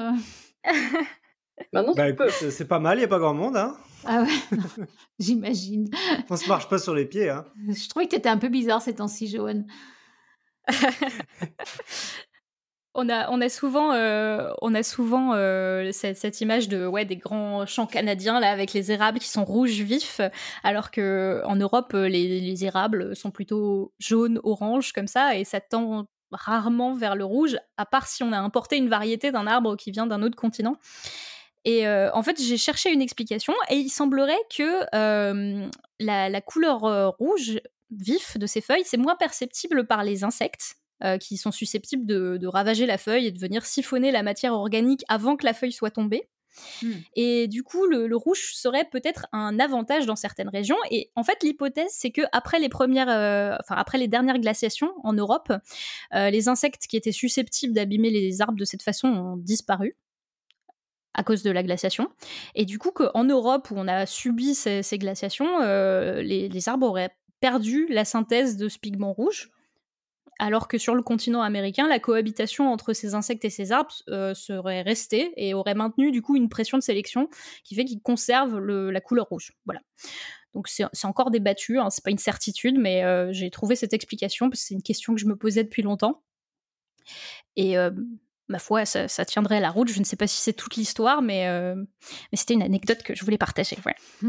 Maintenant, bah, c'est pas mal, il n'y a pas grand monde. Hein ah ouais, j'imagine. On se marche pas sur les pieds. Hein. Je trouvais que tu étais un peu bizarre ces temps-ci, Joanne. on, a, on a souvent, euh, on a souvent euh, cette, image de ouais, des grands champs canadiens là, avec les érables qui sont rouges vifs, alors qu'en Europe, les, les érables sont plutôt jaunes, oranges comme ça, et ça tend rarement vers le rouge, à part si on a importé une variété d'un arbre qui vient d'un autre continent. Et en fait, j'ai cherché une explication et il semblerait que la, couleur rouge vif de ces feuilles, c'est moins perceptible par les insectes. qui sont susceptibles de, de, ravager la feuille et de venir siphonner la matière organique avant que la feuille soit tombée. Hmm. Et du coup, le, rouge serait peut-être un avantage dans certaines régions. Et en fait, l'hypothèse, c'est que après les premières, euh, enfin après les dernières glaciations en Europe, euh, les insectes qui étaient susceptibles d'abîmer les arbres de cette façon ont disparu à cause de la glaciation. Et du coup, qu'en Europe, où on a subi ces, glaciations, euh, les, arbres auraient perdu la synthèse de ce pigment rouge alors que sur le continent américain, la cohabitation entre ces insectes et ces arbres euh, serait restée et aurait maintenu du coup une pression de sélection qui fait qu'ils conservent la couleur rouge. Voilà. Donc c'est encore débattu, hein, c'est pas une certitude, mais euh, j'ai trouvé cette explication parce que c'est une question que je me posais depuis longtemps. Et ma foi, ça, tiendrait à la route. Je ne sais pas si c'est toute l'histoire, mais, mais c'était une anecdote que je voulais partager.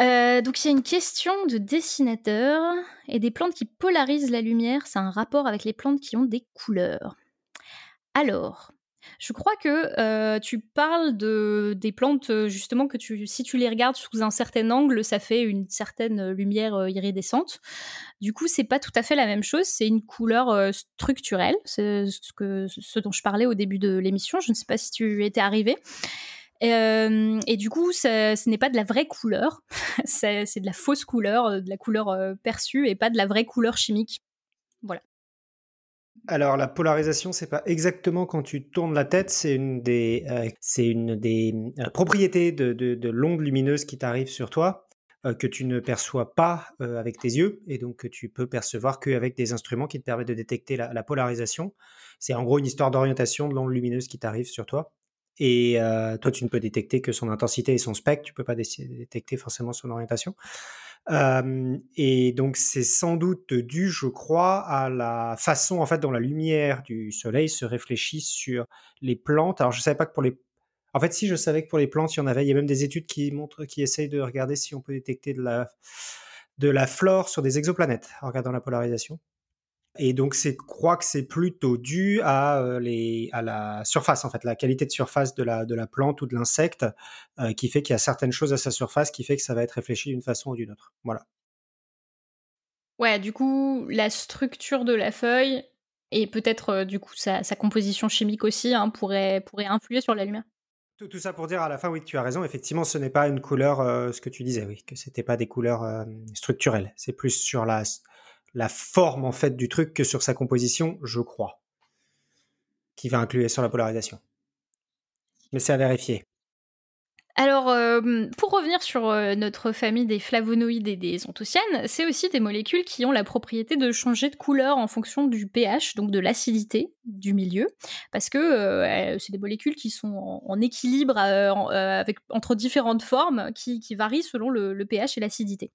Euh, donc il y a une question de dessinateur et des plantes qui polarisent la lumière, c'est un rapport avec les plantes qui ont des couleurs. Alors, je crois que euh, tu parles de des plantes euh, justement que si tu les regardes sous un certain angle, ça fait une certaine lumière iridescente. Du coup, c'est pas tout à fait la même chose. C'est une couleur structurelle. C'est ce que ce dont je parlais au début de l'émission. Je ne sais pas si tu étais arrivé. Euh, et, du coup, ce n'est pas de la vraie couleur, c'est de la fausse couleur, euh, de la couleur euh, perçue et pas de la vraie couleur chimique. Voilà. Alors la polarisation, c'est pas exactement quand tu tournes la tête, c'est une des, c'est une des propriétés de, de, l'onde lumineuse qui t'arrive sur toi que tu ne perçois pas avec tes yeux et donc que tu peux percevoir qu'avec des instruments qui te permettent de détecter la, la polarisation. C'est en gros une histoire d'orientation de l'onde lumineuse qui t'arrive sur toi. Et toi, tu ne peux détecter que son intensité et son spectre, tu peux pas détecter forcément son orientation. Et donc, c'est sans doute dû, je crois, à la façon en fait dont la lumière du soleil se réfléchit sur les plantes. Alors, je savais pas que pour les en fait, si je savais que pour les plantes, il y en avait, il y a même des études qui montrent, qui essayent de regarder si on peut détecter de la, de la flore sur des exoplanètes en regardant la polarisation. Et donc, c'est crois que c'est plutôt dû à, euh, les, à la surface, en fait, la qualité de surface de la, de la plante ou de l'insecte, euh, qui fait qu'il y a certaines choses à sa surface qui fait que ça va être réfléchi d'une façon ou d'une autre. Voilà. Ouais, du coup, la structure de la feuille et peut-être euh, du coup sa, composition chimique aussi hein, pourrait, pourrait influer sur la lumière. Tout, tout, ça pour dire à la fin, oui, tu as raison. Effectivement, ce n'est pas une couleur, ce que tu disais, oui, que c'était pas des couleurs structurelles. C'est plus sur la, la forme en fait du truc que sur sa composition, je crois, qui va inclure sur la polarisation. Mais c'est à vérifier. Alors, euh, pour revenir sur euh, notre famille des flavonoïdes et des anthocyanes, c'est aussi des molécules qui ont la propriété de changer de couleur en fonction du pH, donc de l'acidité du milieu, parce que euh, c'est des molécules qui sont en, équilibre avec, entre différentes formes qui, varient selon le pH et l'acidité.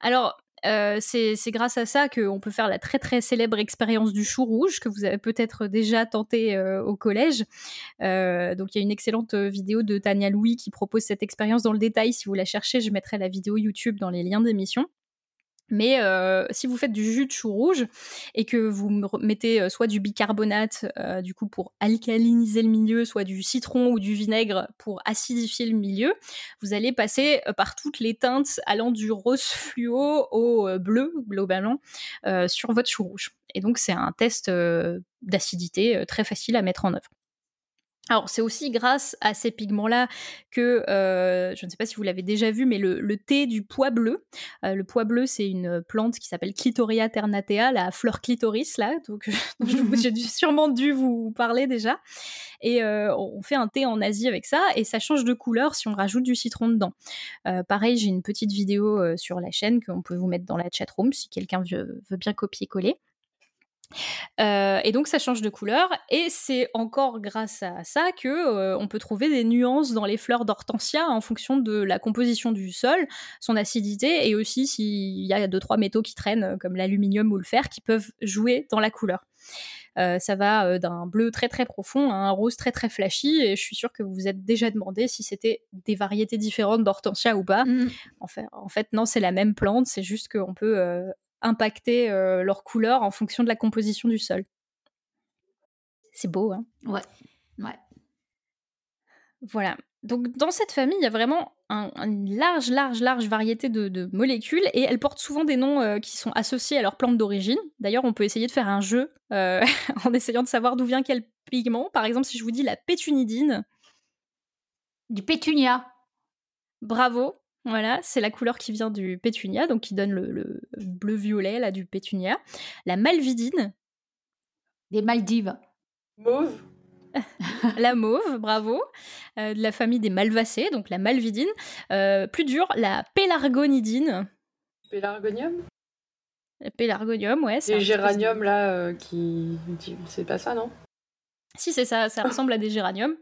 Alors, euh, c'est grâce à ça qu'on peut faire la très très célèbre expérience du chou rouge que vous avez peut-être déjà tenté euh, au collège. Euh, donc il y a une excellente vidéo de Tania Louis qui propose cette expérience dans le détail. Si vous la cherchez, je mettrai la vidéo YouTube dans les liens d'émission. Mais euh, si vous faites du jus de chou rouge et que vous mettez euh, soit du bicarbonate euh, du coup pour alcaliniser le milieu, soit du citron ou du vinaigre pour acidifier le milieu, vous allez passer par toutes les teintes allant du rose fluo au bleu globalement sur votre chou rouge. Et donc c'est un test d'acidité très facile à mettre en œuvre. Alors c'est aussi grâce à ces pigments-là que, euh, je ne sais pas si vous l'avez déjà vu, mais le, thé du pois bleu, euh, le pois bleu c'est une plante qui s'appelle Clitoria ternatea, la fleur clitoris là, donc j'ai sûrement dû vous parler déjà. Et euh, on fait un thé en Asie avec ça et ça change de couleur si on rajoute du citron dedans. pareil, j'ai une petite vidéo sur la chaîne qu'on peut vous mettre dans la chat room si quelqu'un veut bien copier-coller. Euh, et donc ça change de couleur et c'est encore grâce à ça que euh, on peut trouver des nuances dans les fleurs d'hortensia en fonction de la composition du sol, son acidité et aussi s'il y a deux trois métaux qui traînent comme l'aluminium ou le fer qui peuvent jouer dans la couleur. Euh, ça va d'un bleu très très profond à un rose très très flashy et je suis sûre que vous vous êtes déjà demandé si c'était des variétés différentes d'hortensia ou pas. Mmh. En, fait, en fait, non, c'est la même plante, c'est juste qu'on peut impacter euh, leur couleur en fonction de la composition du sol. C'est beau, hein Ouais, ouais. Voilà. Donc dans cette famille, il y a vraiment une large, large, large variété de, molécules et elles portent souvent des noms euh, qui sont associés à leur plante d'origine. D'ailleurs, on peut essayer de faire un jeu euh, en essayant de savoir d'où vient quel pigment. Par exemple, si je vous dis la pétunidine. Du pétunia. Bravo. Voilà, c'est la couleur qui vient du pétunia, donc qui donne le, bleu-violet là du pétunia. La malvidine. Des Maldives. Mauve. la mauve, bravo, euh, de la famille des malvacées, donc la malvidine. Euh, plus dur, la pélargonidine. Pélargonium? Pélargonium, ouais. C'est géranium là euh, qui. C'est pas ça, non? Si, c'est ça, ça ressemble à des géraniums.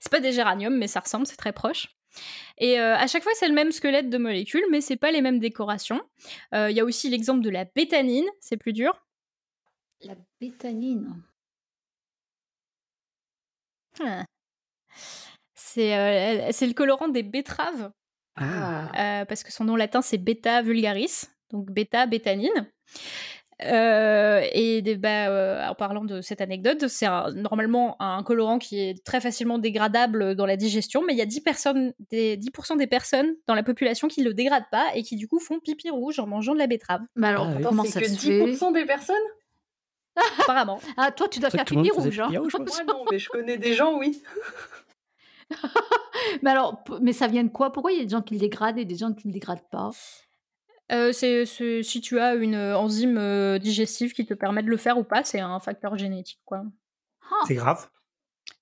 C'est pas des géraniums, mais ça ressemble, c'est très proche. Et à chaque fois, c'est le même squelette de molécules, mais c'est pas les mêmes décorations. Il y a aussi l'exemple de la bétanine, c'est plus dur. La bétanine. Ah. Euh, c'est le colorant des betteraves. Ah. Euh, parce que son nom latin c'est beta vulgaris, donc bêta bétanine. Euh, et bah, en parlant de cette anecdote, c'est normalement un colorant qui est très facilement dégradable dans la digestion, mais il y a 10%, personnes, des, 10 des personnes dans la population qui ne le dégradent pas et qui du coup font pipi rouge en mangeant de la betterave. Mais alors, ah comment ça que 10% des personnes? Apparemment. Ah, toi, tu dois faire pipi rouge. Hein. Moi, non, mais je connais des gens, oui. mais alors, mais ça vient de quoi? Pourquoi il y a des gens qui le dégradent et des gens qui ne le dégradent pas? Euh, c'est, si tu as une enzyme euh, digestive qui te permet de le faire ou pas, c'est un facteur génétique, quoi. Ah. C'est grave?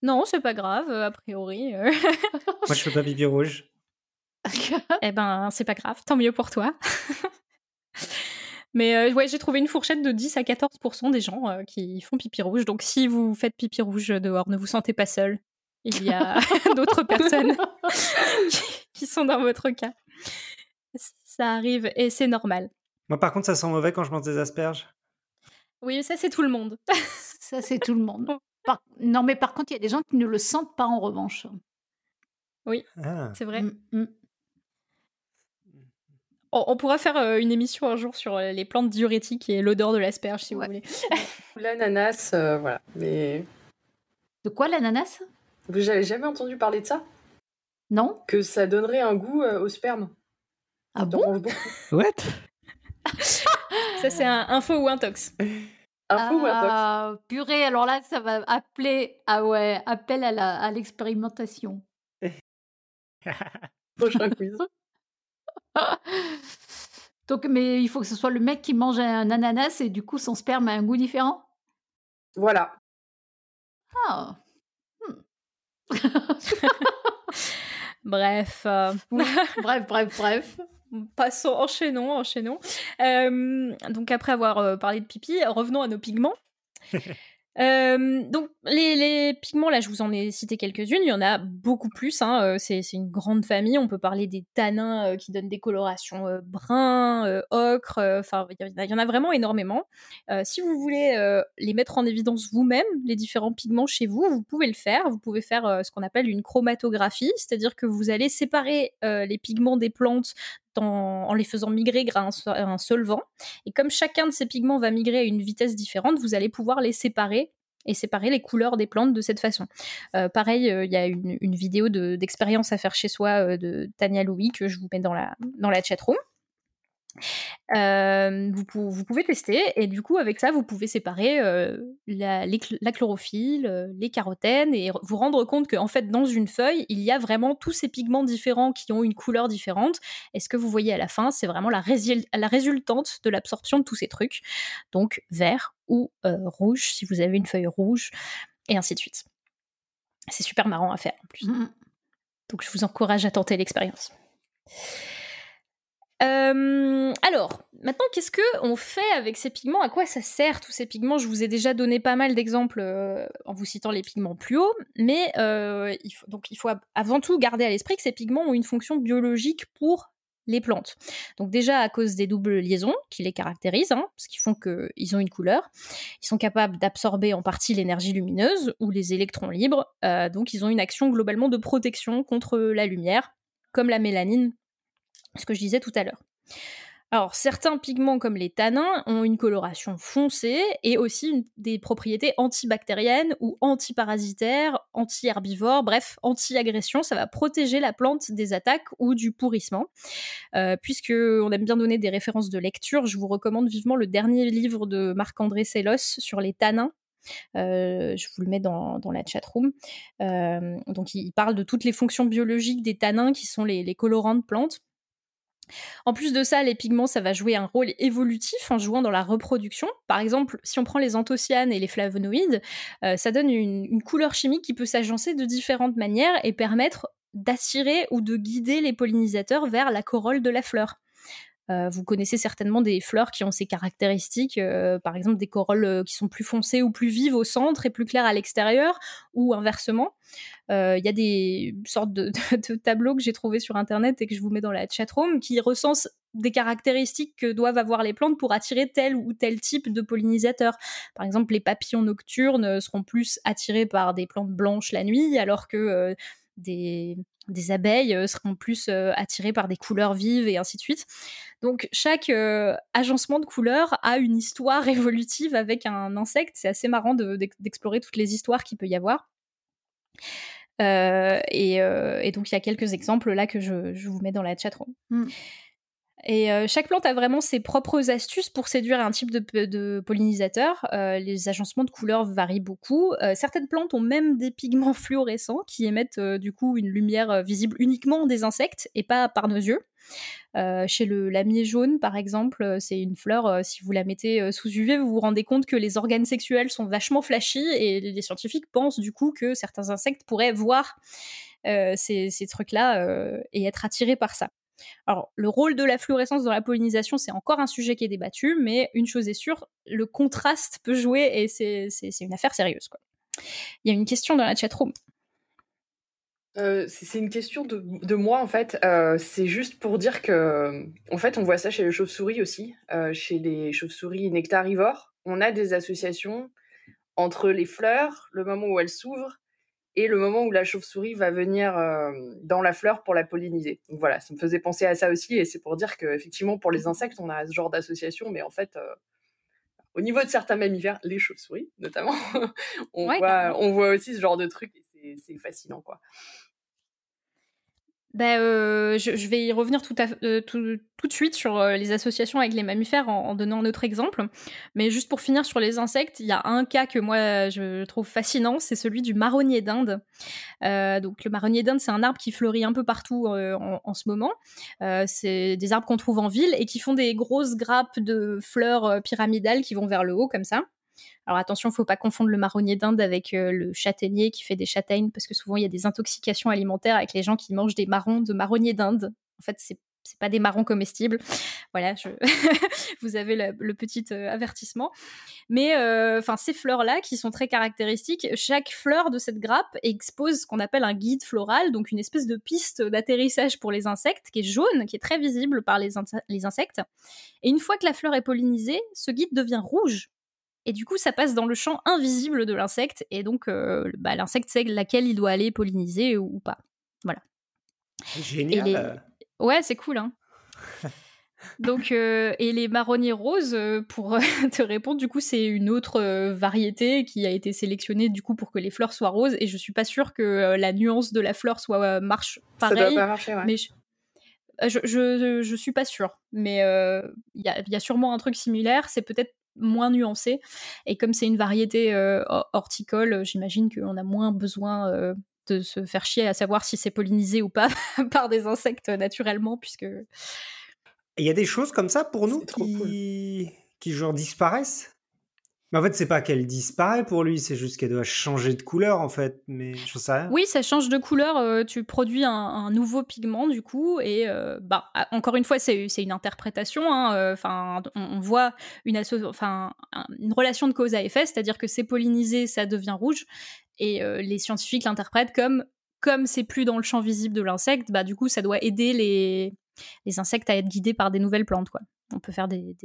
Non, c'est pas grave, a priori. Moi, je fais pas pipi rouge. eh ben, c'est pas grave, tant mieux pour toi. Mais euh, ouais, j'ai trouvé une fourchette de 10 à 14% des gens euh, qui font pipi rouge. Donc si vous faites pipi rouge dehors, ne vous sentez pas seul. Il y a d'autres personnes qui, sont dans votre cas. Ça arrive et c'est normal. Moi par contre, ça sent mauvais quand je mange des asperges. Oui, ça c'est tout le monde. ça c'est tout le monde. Non, mais par contre, il y a des gens qui ne le sentent pas en revanche. Oui, ah. c'est vrai. Mm, mm. On, pourra faire euh, une émission un jour sur euh, les plantes diurétiques et l'odeur de l'asperge, si vous voulez. L'ananas, euh, voilà. Mais... De quoi l'ananas? Vous n'avez jamais entendu parler de ça? Non. Que ça donnerait un goût au sperme? Ah bon What? Ça, c'est un info ou un tox. Info ou un tox ah, Purée, alors là, ça va appeler. Ah ouais, appel à l'expérimentation. Prochain quiz. Donc, mais il faut que ce soit le mec qui mange un ananas et du coup son sperme a un goût différent? Voilà. Ah. Hmm. bref. Euh, bref, bref, bref. Passons, enchaînons, enchaînons. Euh, donc après avoir euh, parlé de pipi, revenons à nos pigments. Euh, donc les, pigments, là je vous en ai cité quelques-unes, il y en a beaucoup plus, hein, euh, c'est, une grande famille, on peut parler des tanins euh, qui donnent des colorations brun, ocre, enfin il y, en a vraiment énormément. si vous voulez les mettre en évidence vous-même, les différents pigments chez vous, vous pouvez le faire, vous pouvez faire ce qu'on appelle une chromatographie, c'est-à-dire que vous allez séparer les pigments des plantes en, les faisant migrer grâce à un solvant. Et comme chacun de ces pigments va migrer à une vitesse différente, vous allez pouvoir les séparer et séparer les couleurs des plantes de cette façon. Euh, pareil, euh, il y a une, vidéo d'expérience à faire chez soi euh, de Tania Louis que je vous mets dans la, dans la. Euh, vous, vous, pouvez tester et du coup avec ça vous pouvez séparer euh, la, la, chlorophylle, euh, les carotènes et vous rendre compte qu'en fait dans une feuille il y a vraiment tous ces pigments différents qui ont une couleur différente et ce que vous voyez à la fin c'est vraiment la, la résultante de l'absorption de tous ces trucs donc vert ou rouge si vous avez une feuille rouge et ainsi de suite. C'est super marrant à faire en plus. Mmh. Donc je vous encourage à tenter l'expérience. Euh, alors, maintenant, qu'est-ce que on fait avec ces pigments? À quoi ça sert tous ces pigments? Je vous ai déjà donné pas mal d'exemples euh, en vous citant les pigments plus haut, mais euh, il faut, donc il faut avant tout garder à l'esprit que ces pigments ont une fonction biologique pour les plantes. Donc déjà à cause des doubles liaisons qui les caractérisent, hein, parce qu'ils font qu'ils ont une couleur, ils sont capables d'absorber en partie l'énergie lumineuse ou les électrons libres, donc ils ont une action globalement de protection contre la lumière, comme la mélanine ce que je disais tout à l'heure. alors, certains pigments comme les tanins ont une coloration foncée et aussi des propriétés antibactériennes ou antiparasitaires, anti-herbivores, bref, anti-agression. Ça va protéger la plante des attaques ou du pourrissement. Euh, puisque on aime bien donner des références de lecture, je vous recommande vivement le dernier livre de Marc-André Sellos sur les tanins, euh, je vous le mets dans, la chat room. Euh, donc, il parle de toutes les fonctions biologiques des tanins qui sont les colorants de plantes. En plus de ça, les pigments, ça va jouer un rôle évolutif en jouant dans la reproduction. Par exemple, si on prend les anthocyanes et les flavonoïdes, euh, ça donne une, couleur chimique qui peut s'agencer de différentes manières et permettre d'attirer ou de guider les pollinisateurs vers la corolle de la fleur. Euh, vous connaissez certainement des fleurs qui ont ces caractéristiques, euh, par exemple des corolles euh, qui sont plus foncées ou plus vives au centre et plus claires à l'extérieur, ou inversement. Il y a des sortes de, tableaux que j'ai trouvés sur Internet et que je vous mets dans la chatroom qui recensent des caractéristiques que doivent avoir les plantes pour attirer tel ou tel type de pollinisateurs. Par exemple, les papillons nocturnes seront plus attirés par des plantes blanches la nuit, alors que des, abeilles euh, seront plus euh, attirées par des couleurs vives et ainsi de suite. Donc chaque euh, agencement de couleurs a une histoire évolutive avec un insecte. C'est assez marrant d'explorer toutes les histoires qu'il peut y avoir. et, donc il y a quelques exemples là que je, vous mets dans la chat room. Et euh, chaque plante a vraiment ses propres astuces pour séduire un type de, pollinisateur. Euh, les agencements de couleurs varient beaucoup. Euh, certaines plantes ont même des pigments fluorescents qui émettent du coup une lumière visible uniquement des insectes et pas par nos yeux. chez le lamier jaune, par exemple, c'est une fleur, si vous la mettez sous UV, vous vous rendez compte que les organes sexuels sont vachement flashy et les scientifiques pensent du coup que certains insectes pourraient voir ces, ces trucs-là et être attirés par ça. Alors, le rôle de la fluorescence dans la pollinisation, c'est encore un sujet qui est débattu, mais une chose est sûre, le contraste peut jouer et c'est une affaire sérieuse. Il y a une question dans la chatroom. Euh, c'est une question de, moi en fait. Euh, c'est juste pour dire que, en fait, on voit ça chez les chauves-souris aussi, euh, chez les chauves-souris nectarivores. On a des associations entre les fleurs, le moment où elles s'ouvrent, et le moment où la chauve-souris va venir euh, dans la fleur pour la polliniser. Donc voilà, ça me faisait penser à ça aussi, et c'est pour dire qu'effectivement, pour les insectes, on a ce genre d'association, mais en fait, euh, au niveau de certains mammifères, les chauves-souris notamment, on, voit, on voit aussi ce genre de truc, et c'est fascinant, quoi. Ben, euh, je, vais y revenir tout, euh, de suite sur euh, les associations avec les mammifères en, donnant un autre exemple. Mais juste pour finir sur les insectes, il y a un cas que moi je trouve fascinant, c'est celui du marronnier d'Inde. donc le marronnier d'Inde, c'est un arbre qui fleurit un peu partout en, ce moment. c'est des arbres qu'on trouve en ville et qui font des grosses grappes de fleurs pyramidales qui vont vers le haut comme ça. Alors attention, il ne faut pas confondre le marronnier d'Inde avec euh, le châtaignier qui fait des châtaignes, parce que souvent il y a des intoxications alimentaires avec les gens qui mangent des marrons de marronnier d'Inde. En fait, c'est c'est pas des marrons comestibles. Voilà, je... vous avez le, petit euh, avertissement. Mais euh, enfin, ces fleurs-là, qui sont très caractéristiques, chaque fleur de cette grappe expose ce qu'on appelle un guide floral, donc une espèce de piste d'atterrissage pour les insectes, qui est jaune, qui est très visible par les insectes. Et une fois que la fleur est pollinisée, ce guide devient rouge et du coup, ça passe dans le champ invisible de l'insecte, et donc euh, bah, l'insecte sait laquelle il doit aller polliniser ou, pas. Voilà. Génial. Ouais, c'est cool, hein. Donc, euh, et les marronniers roses, euh, pour te répondre, du coup, c'est une autre variété qui a été sélectionnée du coup pour que les fleurs soient roses. Et je suis pas sûre que la nuance de la fleur soit marche pareil. Ça doit pas marcher, ouais. Mais je, je, je, suis pas sûre. Mais il y a, y, a, sûrement un truc similaire. C'est peut-être moins nuancé. Et comme c'est une variété euh, horticole, j'imagine qu'on a moins besoin euh, de se faire chier à savoir si c'est pollinisé ou pas par des insectes naturellement, puisque... Il y a des choses comme ça pour nous qui... qui genre disparaissent? Mais en fait, c'est pas qu'elle disparaît pour lui, c'est juste qu'elle doit changer de couleur en fait. Mais je sais rien. Oui, ça change de couleur. Euh, tu produis un, nouveau pigment du coup, et euh, bah encore une fois, c'est une interprétation. Hein, euh, enfin, on, voit une, enfin, une relation de cause à effet, c'est-à-dire que c'est pollinisé, ça devient rouge, et les scientifiques l'interprètent comme comme c'est plus dans le champ visible de l'insecte, bah du coup, ça doit aider les les insectes à être guidés par des nouvelles plantes, quoi on peut faire des,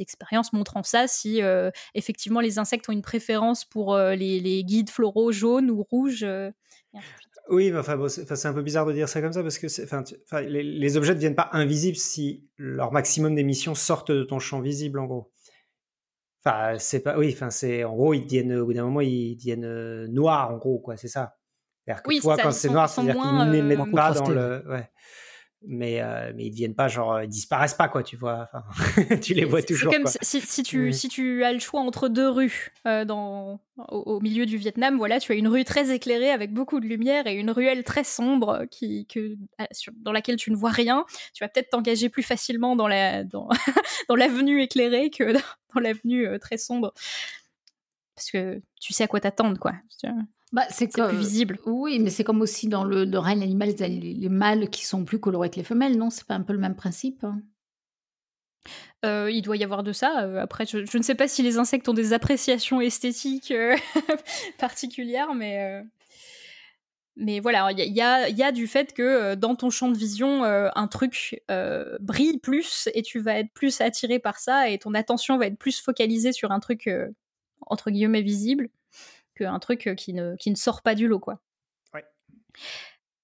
expériences montrant ça si euh, effectivement les insectes ont une préférence pour euh, les, guides floraux jaunes ou rouges. Euh, Oui, enfin, c'est un peu bizarre de dire ça comme ça parce que les, les, objets ne deviennent pas invisibles si leur maximum d'émissions sortent de ton champ visible, en gros. Enfin, c'est pas. Oui, enfin, c'est. En gros, ils deviennent. Au bout d'un moment, ils deviennent euh, noirs, en gros, quoi, c'est ça. C'est-à-dire que oui, toi, ça, quand c'est noir, c'est-à-dire qu'ils n'émettent euh, pas dans le. Ouais mais euh, mais ils deviennent pas genre ils disparaissent pas quoi tu vois enfin, tu les vois toujours c'est comme Si, si, tu si tu as le choix entre deux rues euh, dans au, milieu du Vietnam voilà tu as une rue très éclairée avec beaucoup de lumière et une ruelle très sombre qui que euh, dans laquelle tu ne vois rien. Tu vas peut-être t'engager plus facilement dans la dans dans l'avenue éclairée que dans, l'avenue très sombre. Parce que tu sais à quoi t'attendre quoi bah, c'est plus visible. Oui, mais c'est comme aussi dans le, le règne animal, les, les, mâles qui sont plus colorés que les femelles, non? C'est pas un peu le même principe? Euh, il doit y avoir de ça. Euh, après, je, ne sais pas si les insectes ont des appréciations esthétiques euh, particulières, mais, mais voilà, il y, a, y a du fait que dans ton champ de vision, un truc brille plus et tu vas être plus attiré par ça et ton attention va être plus focalisée sur un truc entre guillemets visible un truc qui ne, qui ne sort pas du lot, quoi.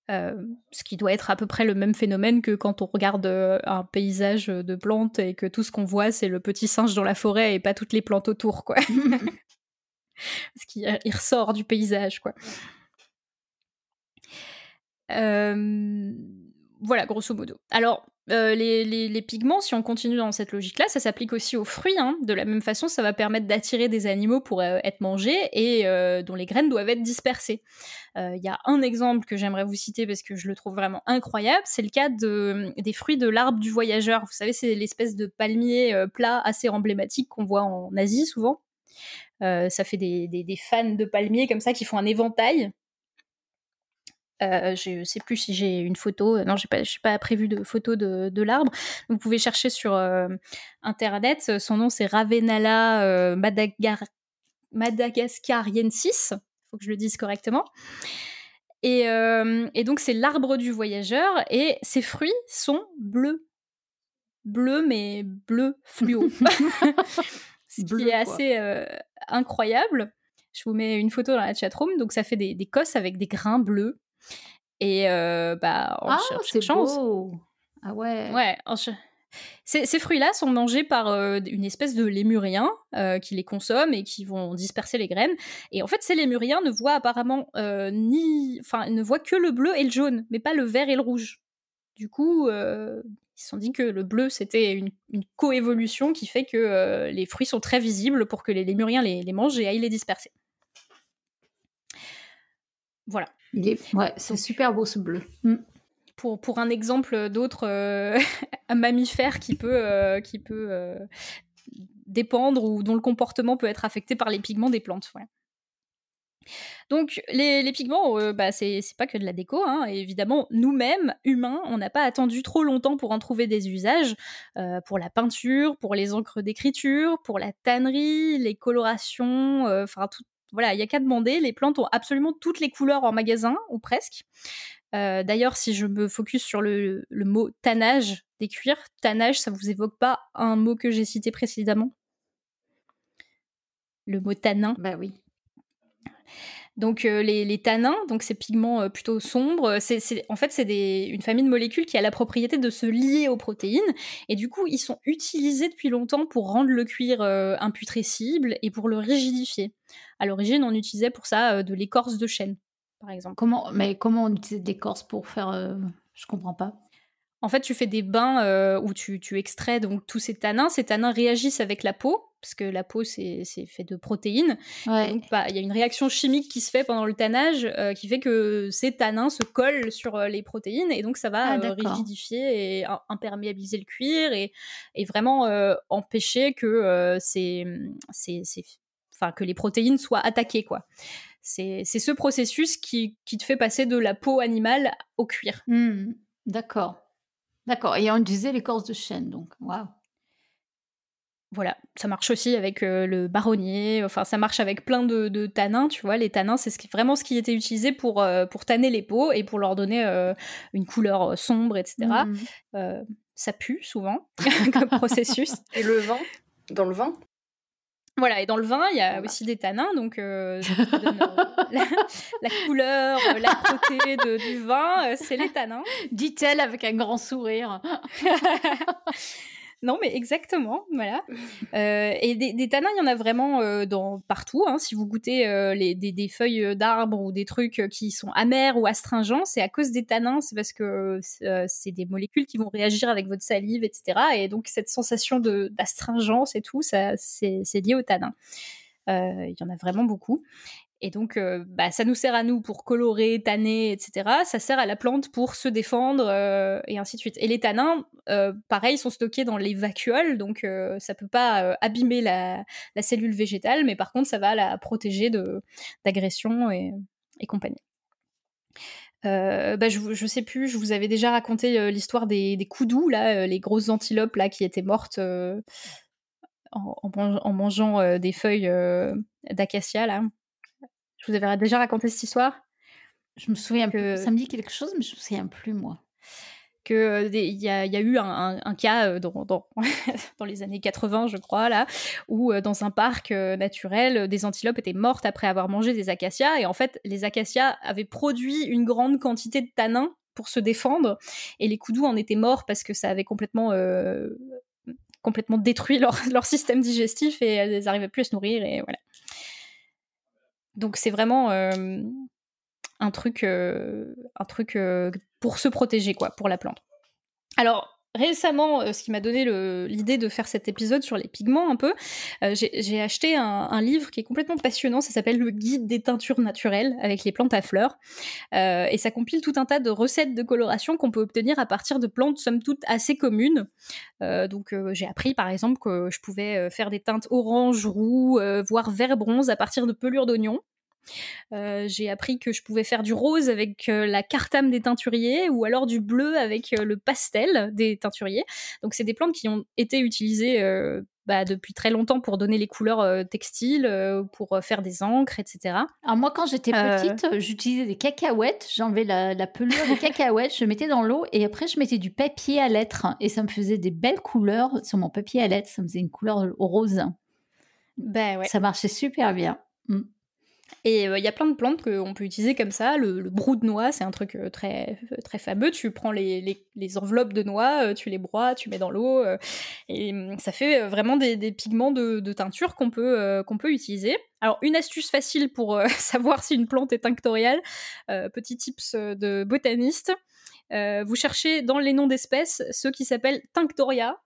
Euh, ce qui doit être à peu près le même phénomène que quand on regarde un paysage de plantes et que tout ce qu'on voit c'est le petit singe dans la forêt et pas toutes les plantes autour, quoi. Parce qu'il ressort du paysage, quoi. voilà, grosso modo. Alors, euh, les, pigments, si on continue dans cette logique-là, ça s'applique aussi aux fruits. Hein. De la même façon, ça va permettre d'attirer des animaux pour euh, être mangés et euh, dont les graines doivent être dispersées. Il y a un exemple que j'aimerais vous citer parce que je le trouve vraiment incroyable, c'est le cas des fruits de l'arbre du voyageur. Vous savez, c'est l'espèce de palmier plat assez emblématique qu'on voit en Asie souvent. ça fait des, des, fans de palmiers comme ça qui font un éventail euh, je sais plus si j'ai une photo. Non, j'ai pas, pas prévu de photo de, l'arbre. Vous pouvez chercher sur euh, internet. Son nom c'est Ravenala euh, Madagascar madagascariensis. Faut que je le dise correctement. Et, euh, et donc c'est l'arbre du voyageur et ses fruits sont bleus, bleus mais bleu fluo. Ce qui est assez incroyable. Je vous mets une photo dans la chatroom. Donc ça fait des, des cosses avec des grains bleus. Et euh, bah, en ah, c'est beau. Ah ouais. Ouais. Ces, fruits-là sont mangés par euh, une espèce de lémurien euh, qui les consomme et qui vont disperser les graines. Et en fait, ces lémuriens ne voient apparemment ni, enfin, ne voient que le bleu et le jaune, mais pas le vert et le rouge. Du coup, ils se sont dit que le bleu c'était une, coévolution qui fait que les fruits sont très visibles pour que les lémuriens les, les mangent et aillent les disperser. Voilà. Ouais, c'est super beau ce bleu. Mm. Pour, pour un exemple d'autre, euh, un mammifère qui peut, euh, qui peut euh, dépendre ou dont le comportement peut être affecté par les pigments des plantes. Donc les, pigments, bah, c'est pas que de la déco. Hein. Évidemment, nous-mêmes, humains, on n'a pas attendu trop longtemps pour en trouver des usages. pour la peinture, pour les encres d'écriture, pour la tannerie, les colorations, enfin tout, voilà, il y a qu'à demander. Les plantes ont absolument toutes les couleurs en magasin, ou presque. Euh, d'ailleurs, si je me focus sur le, mot tannage des cuirs, tannage, ça vous évoque pas un mot que j'ai cité précédemment? Le mot tanin Bah oui. Donc euh, les, tanins, donc ces pigments euh, plutôt sombres, c'est, en fait c'est une famille de molécules qui a la propriété de se lier aux protéines et du coup ils sont utilisés depuis longtemps pour rendre le cuir euh, imputrescible et pour le rigidifier. À l'origine on utilisait pour ça de l'écorce de chêne par exemple. Comment, mais comment on utilise l'écorce pour faire Je comprends pas. En fait, tu fais des bains où tu, tu, extrais donc tous ces tanins. Ces tanins réagissent avec la peau parce que la peau c'est fait de protéines. Donc bah, il y a une réaction chimique qui se fait pendant le tannage euh, qui fait que ces tanins se collent sur euh, les protéines et donc ça va ah, euh, rigidifier et imperméabiliser le cuir et, et vraiment empêcher que les protéines soient attaquées quoi. C'est ce processus qui, qui, te fait passer de la peau animale au cuir. Mmh. D'accord. D'accord. Et on disait l'écorce de chêne, donc. Waouh. Voilà, ça marche aussi avec euh, le baronnier, enfin ça marche avec plein de, tanins, tu vois. Les tanins, c'est vraiment ce qui était utilisé pour, euh, pour tanner les peaux et pour leur donner euh, une couleur sombre, etc. Mmh. ça pue souvent comme processus. Et le vin? Dans le vin? Voilà, et dans le vin, il y a aussi des tanins, donc la, couleur, la côté du vin, c'est les tanins. Dit-elle avec un grand sourire. Non, mais exactement, voilà. Euh, et des, tanins, il y en a vraiment euh, dans, partout. Hein. Si vous goûtez euh, des, feuilles d'arbres ou des trucs qui sont amers ou astringents, c'est à cause des tanins, c'est parce que c'est des molécules qui vont réagir avec votre salive, etc. Et donc cette sensation d'astringence et tout, ça, c'est lié aux tanins. Il y en a vraiment beaucoup. Et donc, euh, bah, ça nous sert à nous pour colorer, tanner, etc. Ça sert à la plante pour se défendre, euh, et ainsi de suite. Et les tanins, euh, pareil, sont stockés dans les vacuoles, donc ça peut pas abîmer la, cellule végétale, mais par contre, ça va la protéger d'agression et, et, compagnie. Bah, je, je sais plus, je vous avais déjà raconté l'histoire des, des coudous, là, les grosses antilopes là, qui étaient mortes en, en, mangeant des feuilles d'acacia, là. Je vous avais déjà raconté cette histoire? Je me souviens que ça me dit quelque chose, mais je me souviens plus moi. Que euh, il y, a eu un, cas dans, dans, les années 80, je crois, là, où dans un parc naturel, des antilopes étaient mortes après avoir mangé des acacias, et en fait, les acacias avaient produit une grande quantité de tanins pour se défendre, et les coudous en étaient morts parce que ça avait complètement complètement détruit leur, leur, système digestif et elles n'arrivaient plus à se nourrir et voilà. Donc c'est vraiment un truc, un truc pour se protéger, quoi, pour la plante. Alors, récemment, ce qui m'a donné l'idée de faire cet épisode sur les pigments un peu, j'ai acheté un, livre qui est complètement passionnant, ça s'appelle Le guide des teintures naturelles avec les plantes à fleurs, et ça compile tout un tas de recettes de coloration qu'on peut obtenir à partir de plantes somme toute assez communes. donc j'ai appris par exemple que je pouvais faire des teintes orange, roux, voire vert bronze à partir de pelures d'oignon. Euh, j'ai appris que je pouvais faire du rose avec euh, la cartame des teinturiers ou alors du bleu avec euh, le pastel des teinturiers. Donc c'est des plantes qui ont été utilisées bah, depuis très longtemps pour donner les couleurs textiles, pour faire des encres, etc. Alors moi, quand j'étais petite, j'utilisais des cacahuètes. J'enlevais la, la pelure des cacahuètes, je mettais dans l'eau et après je mettais du papier à lettres et ça me faisait des belles couleurs sur mon papier à lettres. Ça me faisait une couleur rose. Ben ouais. Ça marchait super bien. Mm. Et il y a plein de plantes qu'on peut utiliser comme ça. Le, brou de noix, c'est un truc très, très fameux. Tu prends les, les, enveloppes de noix, tu les broies, tu mets dans l'eau. et mmh, ça fait vraiment des, pigments de, de teinture qu'on peut, qu'on peut utiliser. Alors, une astuce facile pour savoir si une plante est tinctoriale, petit tips de botaniste. vous cherchez dans les noms d'espèces ceux qui s'appellent Tinctoria.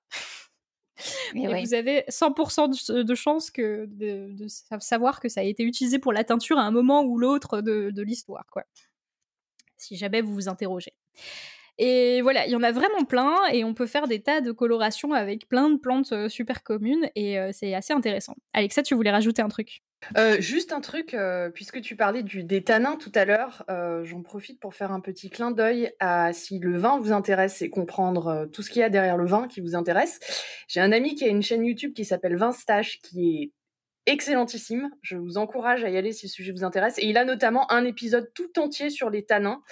Et, vous avez 100% de, de chance que de, savoir que ça a été utilisé pour la teinture à un moment ou l'autre de, de l'histoire, quoi. Si jamais vous vous interrogez. Et voilà, il y en a vraiment plein et on peut faire des tas de colorations avec plein de plantes euh, super communes et euh, c'est assez intéressant. Alexa, tu voulais rajouter un truc? Euh, juste un truc, puisque tu parlais des tanins tout à l'heure, j'en profite pour faire un petit clin d'œil à si le vin vous intéresse et comprendre tout ce qu'il y a derrière le vin qui vous intéresse. J'ai un ami qui a une chaîne YouTube qui s'appelle Vinstache qui est excellentissime. Je vous encourage à y aller si le sujet vous intéresse. Et il a notamment un épisode tout entier sur les tanins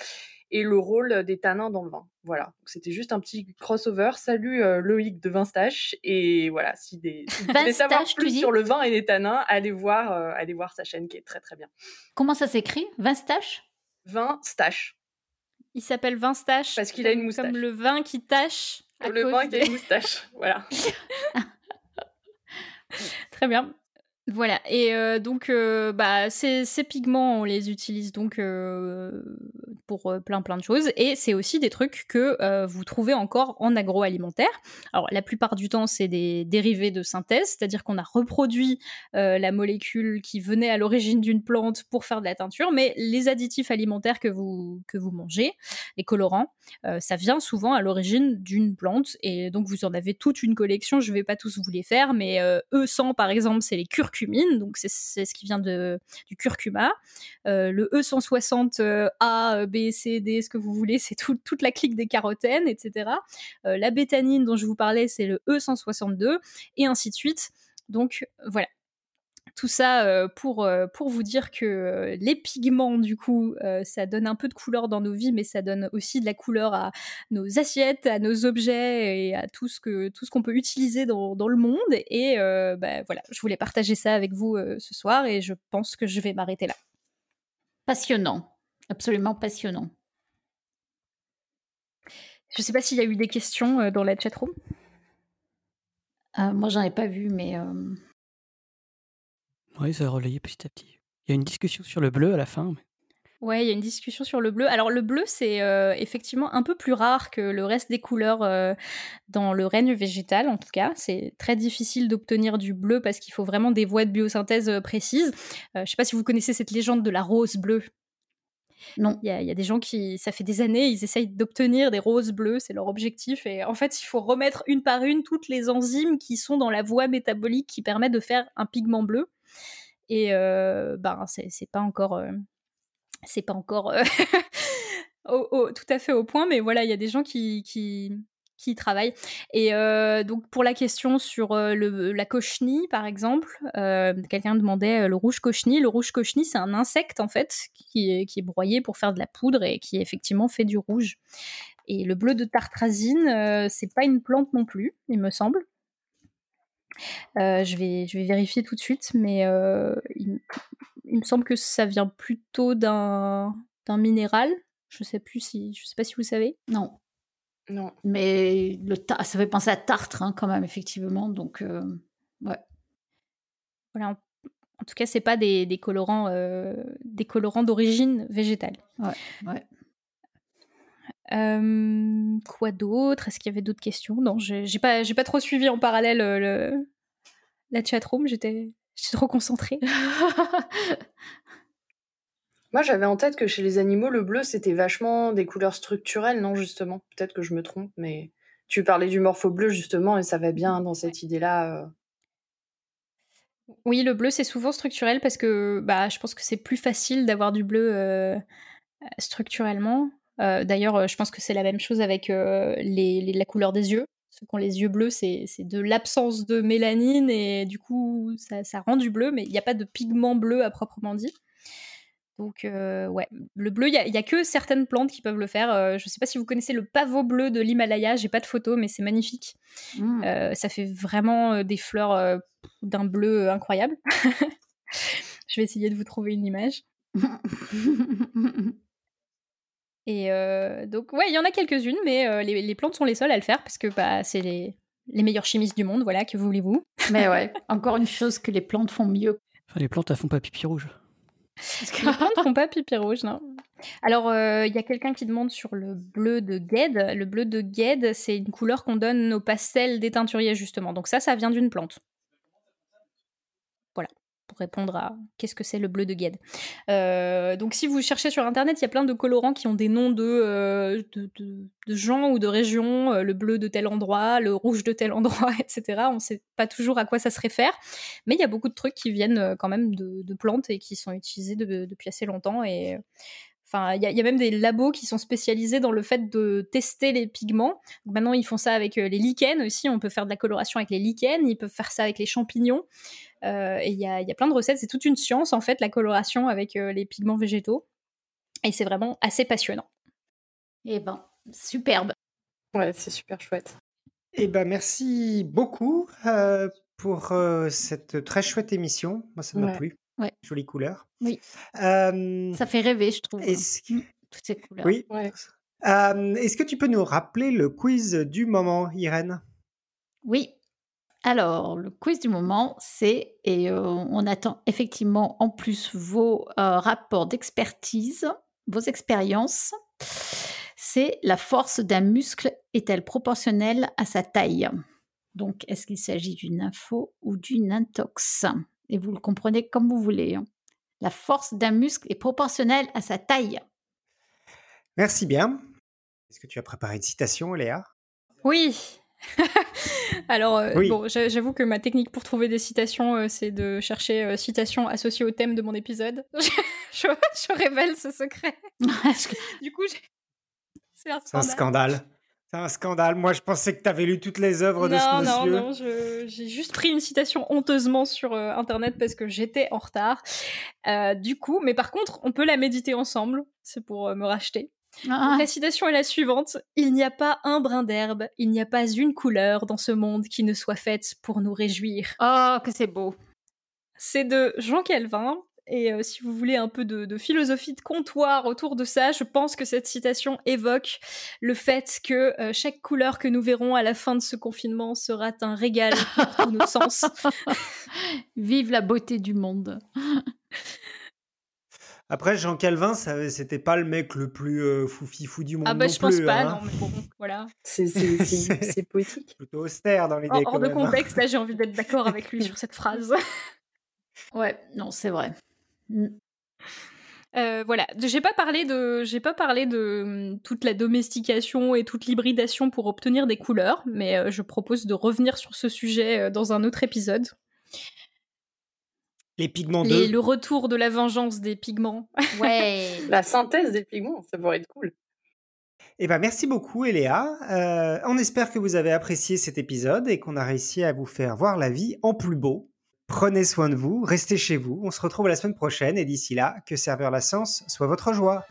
et le rôle des tanins dans le vin. Voilà, c'était juste un petit crossover. Salut euh, Loïc de Vinstache et voilà, si, des, vous voulez savoir plus sur le vin et les tanins, allez voir, euh, allez voir sa chaîne qui est très très bien. Comment ça s'écrit? Vinstache? Vinstache. Il s'appelle Vinstache parce qu'il a une moustache. Comme le vin qui tâche. le vin qui a une moustache, voilà. Très bien. Voilà, et euh, donc euh, bah, ces, pigments, on les utilise donc euh, pour plein plein de choses, et c'est aussi des trucs que vous trouvez encore en agroalimentaire. Alors la plupart du temps, c'est des dérivés de synthèse, c'est-à-dire qu'on a reproduit la molécule qui venait à l'origine d'une plante pour faire de la teinture, mais les additifs alimentaires que vous, que vous mangez, les colorants, ça vient souvent à l'origine d'une plante, et donc vous en avez toute une collection, je vais pas tous vous les faire, mais E100 par exemple, c'est les donc c'est ce qui vient de, du curcuma. Euh, le E160 euh, A, B, C, D, ce que vous voulez, c'est toute la clique des carotènes, etc. Euh, la bétanine dont je vous parlais, c'est le E162, et ainsi de suite. Donc voilà. Tout ça pour, pour vous dire que les pigments, du coup, ça donne un peu de couleur dans nos vies, mais ça donne aussi de la couleur à nos assiettes, à nos objets et à tout ce que tout ce qu'on peut utiliser dans, dans, le monde. Et bah, voilà, je voulais partager ça avec vous ce soir et je pense que je vais m'arrêter là. Passionnant, absolument passionnant. Je ne sais pas s'il y a eu des questions dans la chatroom. Euh, moi, j'en ai pas vu, mais. Oui, ça a relayé petit à petit. Il y a une discussion sur le bleu à la fin. Mais... Ouais, il y a une discussion sur le bleu. Alors le bleu, c'est effectivement un peu plus rare que le reste des couleurs dans le règne végétal, en tout cas. C'est très difficile d'obtenir du bleu parce qu'il faut vraiment des voies de biosynthèse précises. je ne sais pas si vous connaissez cette légende de la rose bleue. Non. Il y, a des gens qui, ça fait des années, ils essayent d'obtenir des roses bleues, c'est leur objectif. Et en fait, il faut remettre une par une toutes les enzymes qui sont dans la voie métabolique qui permet de faire un pigment bleu. Et ben, c'est pas encore. Euh, c'est pas encore. Euh, tout à fait au point, mais voilà, il y a des gens qui, qui, qui travaillent. Et donc pour la question sur le, la cochenille, par exemple, quelqu'un demandait le rouge cochenille. Le rouge cochenille, c'est un insecte en fait qui est, qui est broyé pour faire de la poudre et qui effectivement fait du rouge. Et le bleu de tartrazine, c'est pas une plante non plus, il me semble. Je, vais, je vais vérifier tout de suite, mais il, il, me semble que ça vient plutôt d'un minéral. Je sais plus si, je sais pas si vous savez. Non. Non. Mais le ça fait penser à tartre hein, quand même, effectivement. Donc, euh, ouais. Voilà. En, tout cas, c'est pas des, des colorants, euh, des colorants d'origine végétale. Ouais. ouais. Euh, quoi d'autre? Est-ce qu'il y avait d'autres questions? Non, j'ai pas, j'ai pas trop suivi en parallèle le, la chatroom. J'étais, j'étais trop concentrée. Moi, j'avais en tête que chez les animaux, le bleu, c'était vachement des couleurs structurelles, non, justement? Peut-être que je me trompe, mais tu parlais du morpho bleu, justement, et ça va bien dans cette idée-là. Euh. Oui, le bleu, c'est souvent structurel parce que bah, je pense que c'est plus facile d'avoir du bleu euh, structurellement. Euh, d'ailleurs, je pense que c'est la même chose avec les, la couleur des yeux. Ceux qui ont les yeux bleus, c'est de l'absence de mélanine et du coup, ça, ça rend du bleu, mais il n'y a pas de pigment bleu à proprement dit. Donc, euh, ouais, le bleu, il n'y a, que certaines plantes qui peuvent le faire. Euh, je ne sais pas si vous connaissez le pavot bleu de l'Himalaya, j'ai pas de photo, mais c'est magnifique. Mmh. Euh, ça fait vraiment des fleurs d'un bleu incroyable. je vais essayer de vous trouver une image. Et donc, ouais, il y en a quelques-unes, mais les, plantes sont les seules à le faire parce que bah, c'est les, les meilleurs chimistes du monde, voilà, que voulez-vous. mais ouais, encore une chose que les plantes font mieux. Enfin, les plantes, elles font pas pipi rouge. Les plantes font pas pipi rouge, non. Alors, euh, il y a quelqu'un qui demande sur le bleu de Gued. Le bleu de Gued, c'est une couleur qu'on donne aux pastels des teinturiers, justement. Donc ça, ça vient d'une plante pour répondre à qu'est-ce que c'est le bleu de Gued. Euh, donc si vous cherchez sur internet, il y a plein de colorants qui ont des noms de, euh, de, gens ou de régions, euh, le bleu de tel endroit, le rouge de tel endroit, etc. On ne sait pas toujours à quoi ça se réfère, mais il y a beaucoup de trucs qui viennent quand même de, plantes et qui sont utilisés depuis assez longtemps et Enfin, il y, a même des labos qui sont spécialisés dans le fait de tester les pigments. maintenant, ils font ça avec les lichens aussi. On peut faire de la coloration avec les lichens. Ils peuvent faire ça avec les champignons. Euh, et il y a, y a, plein de recettes. C'est toute une science, en fait, la coloration avec euh, les pigments végétaux. Et c'est vraiment assez passionnant. Eh ben, superbe. Ouais, c'est super chouette. Eh ben, merci beaucoup euh, pour cette très chouette émission. Moi, ça m'a plu. Ouais. Jolie couleur. Oui. Ça fait rêver, je trouve. Est-ce que... Toutes ces couleurs. Oui. Est-ce que tu peux nous rappeler le quiz du moment, Irène? Oui. Alors, le quiz du moment, c'est, et euh, on attend effectivement en plus vos euh, rapports d'expertise, vos expériences, c'est la force d'un muscle est-elle proportionnelle à sa taille? Donc, est-ce qu'il s'agit d'une info ou d'une intox? Et vous le comprenez comme vous voulez. Hein. La force d'un muscle est proportionnelle à sa taille. Merci bien. Est-ce que tu as préparé une citation, Léa? Oui, Alors, euh, bon, j'avoue que ma technique pour trouver des citations, euh, c'est de chercher euh, citations associées au thème de mon épisode. je, révèle ce secret. du coup, c'est un scandale. C'est un scandale. Moi, je pensais que tu avais lu toutes les œuvres de ce monsieur. Non, non, non. J'ai juste pris une citation honteusement sur euh, Internet parce que j'étais en retard. Euh, du coup, mais par contre, on peut la méditer ensemble. C'est pour euh, me racheter. Ah. La citation est la suivante. Il n'y a pas un brin d'herbe, il n'y a pas une couleur dans ce monde qui ne soit faite pour nous réjouir. Oh, que c'est beau. C'est de Jean Calvin, et euh, si vous voulez un peu de, philosophie de comptoir autour de ça, je pense que cette citation évoque le fait que euh, chaque couleur que nous verrons à la fin de ce confinement sera un régal pour tous nos sens. Vive la beauté du monde. Après, Jean Calvin, c'était pas le mec le plus euh, fou du monde. Ah, bah, je pense pas, hein. non, mais bon, voilà. C'est poétique. Plutôt austère dans l'idée. Hors de hein. contexte, là, j'ai envie d'être d'accord avec lui sur cette phrase. ouais, non, c'est vrai. Mmh. Euh, voilà, j'ai pas parlé de, j'ai pas parlé de mmh, toute la domestication et toute l'hybridation pour obtenir des couleurs, mais euh, je propose de revenir sur ce sujet euh, dans un autre épisode. Les pigments de... Le retour de la vengeance des pigments. Ouais. la synthèse des pigments, ça pourrait être cool. Eh ben, merci beaucoup, Eléa. on espère que vous avez apprécié cet épisode et qu'on a réussi à vous faire voir la vie en plus beau. Prenez soin de vous, restez chez vous. On se retrouve la semaine prochaine et d'ici là, que servir la science soit votre joie.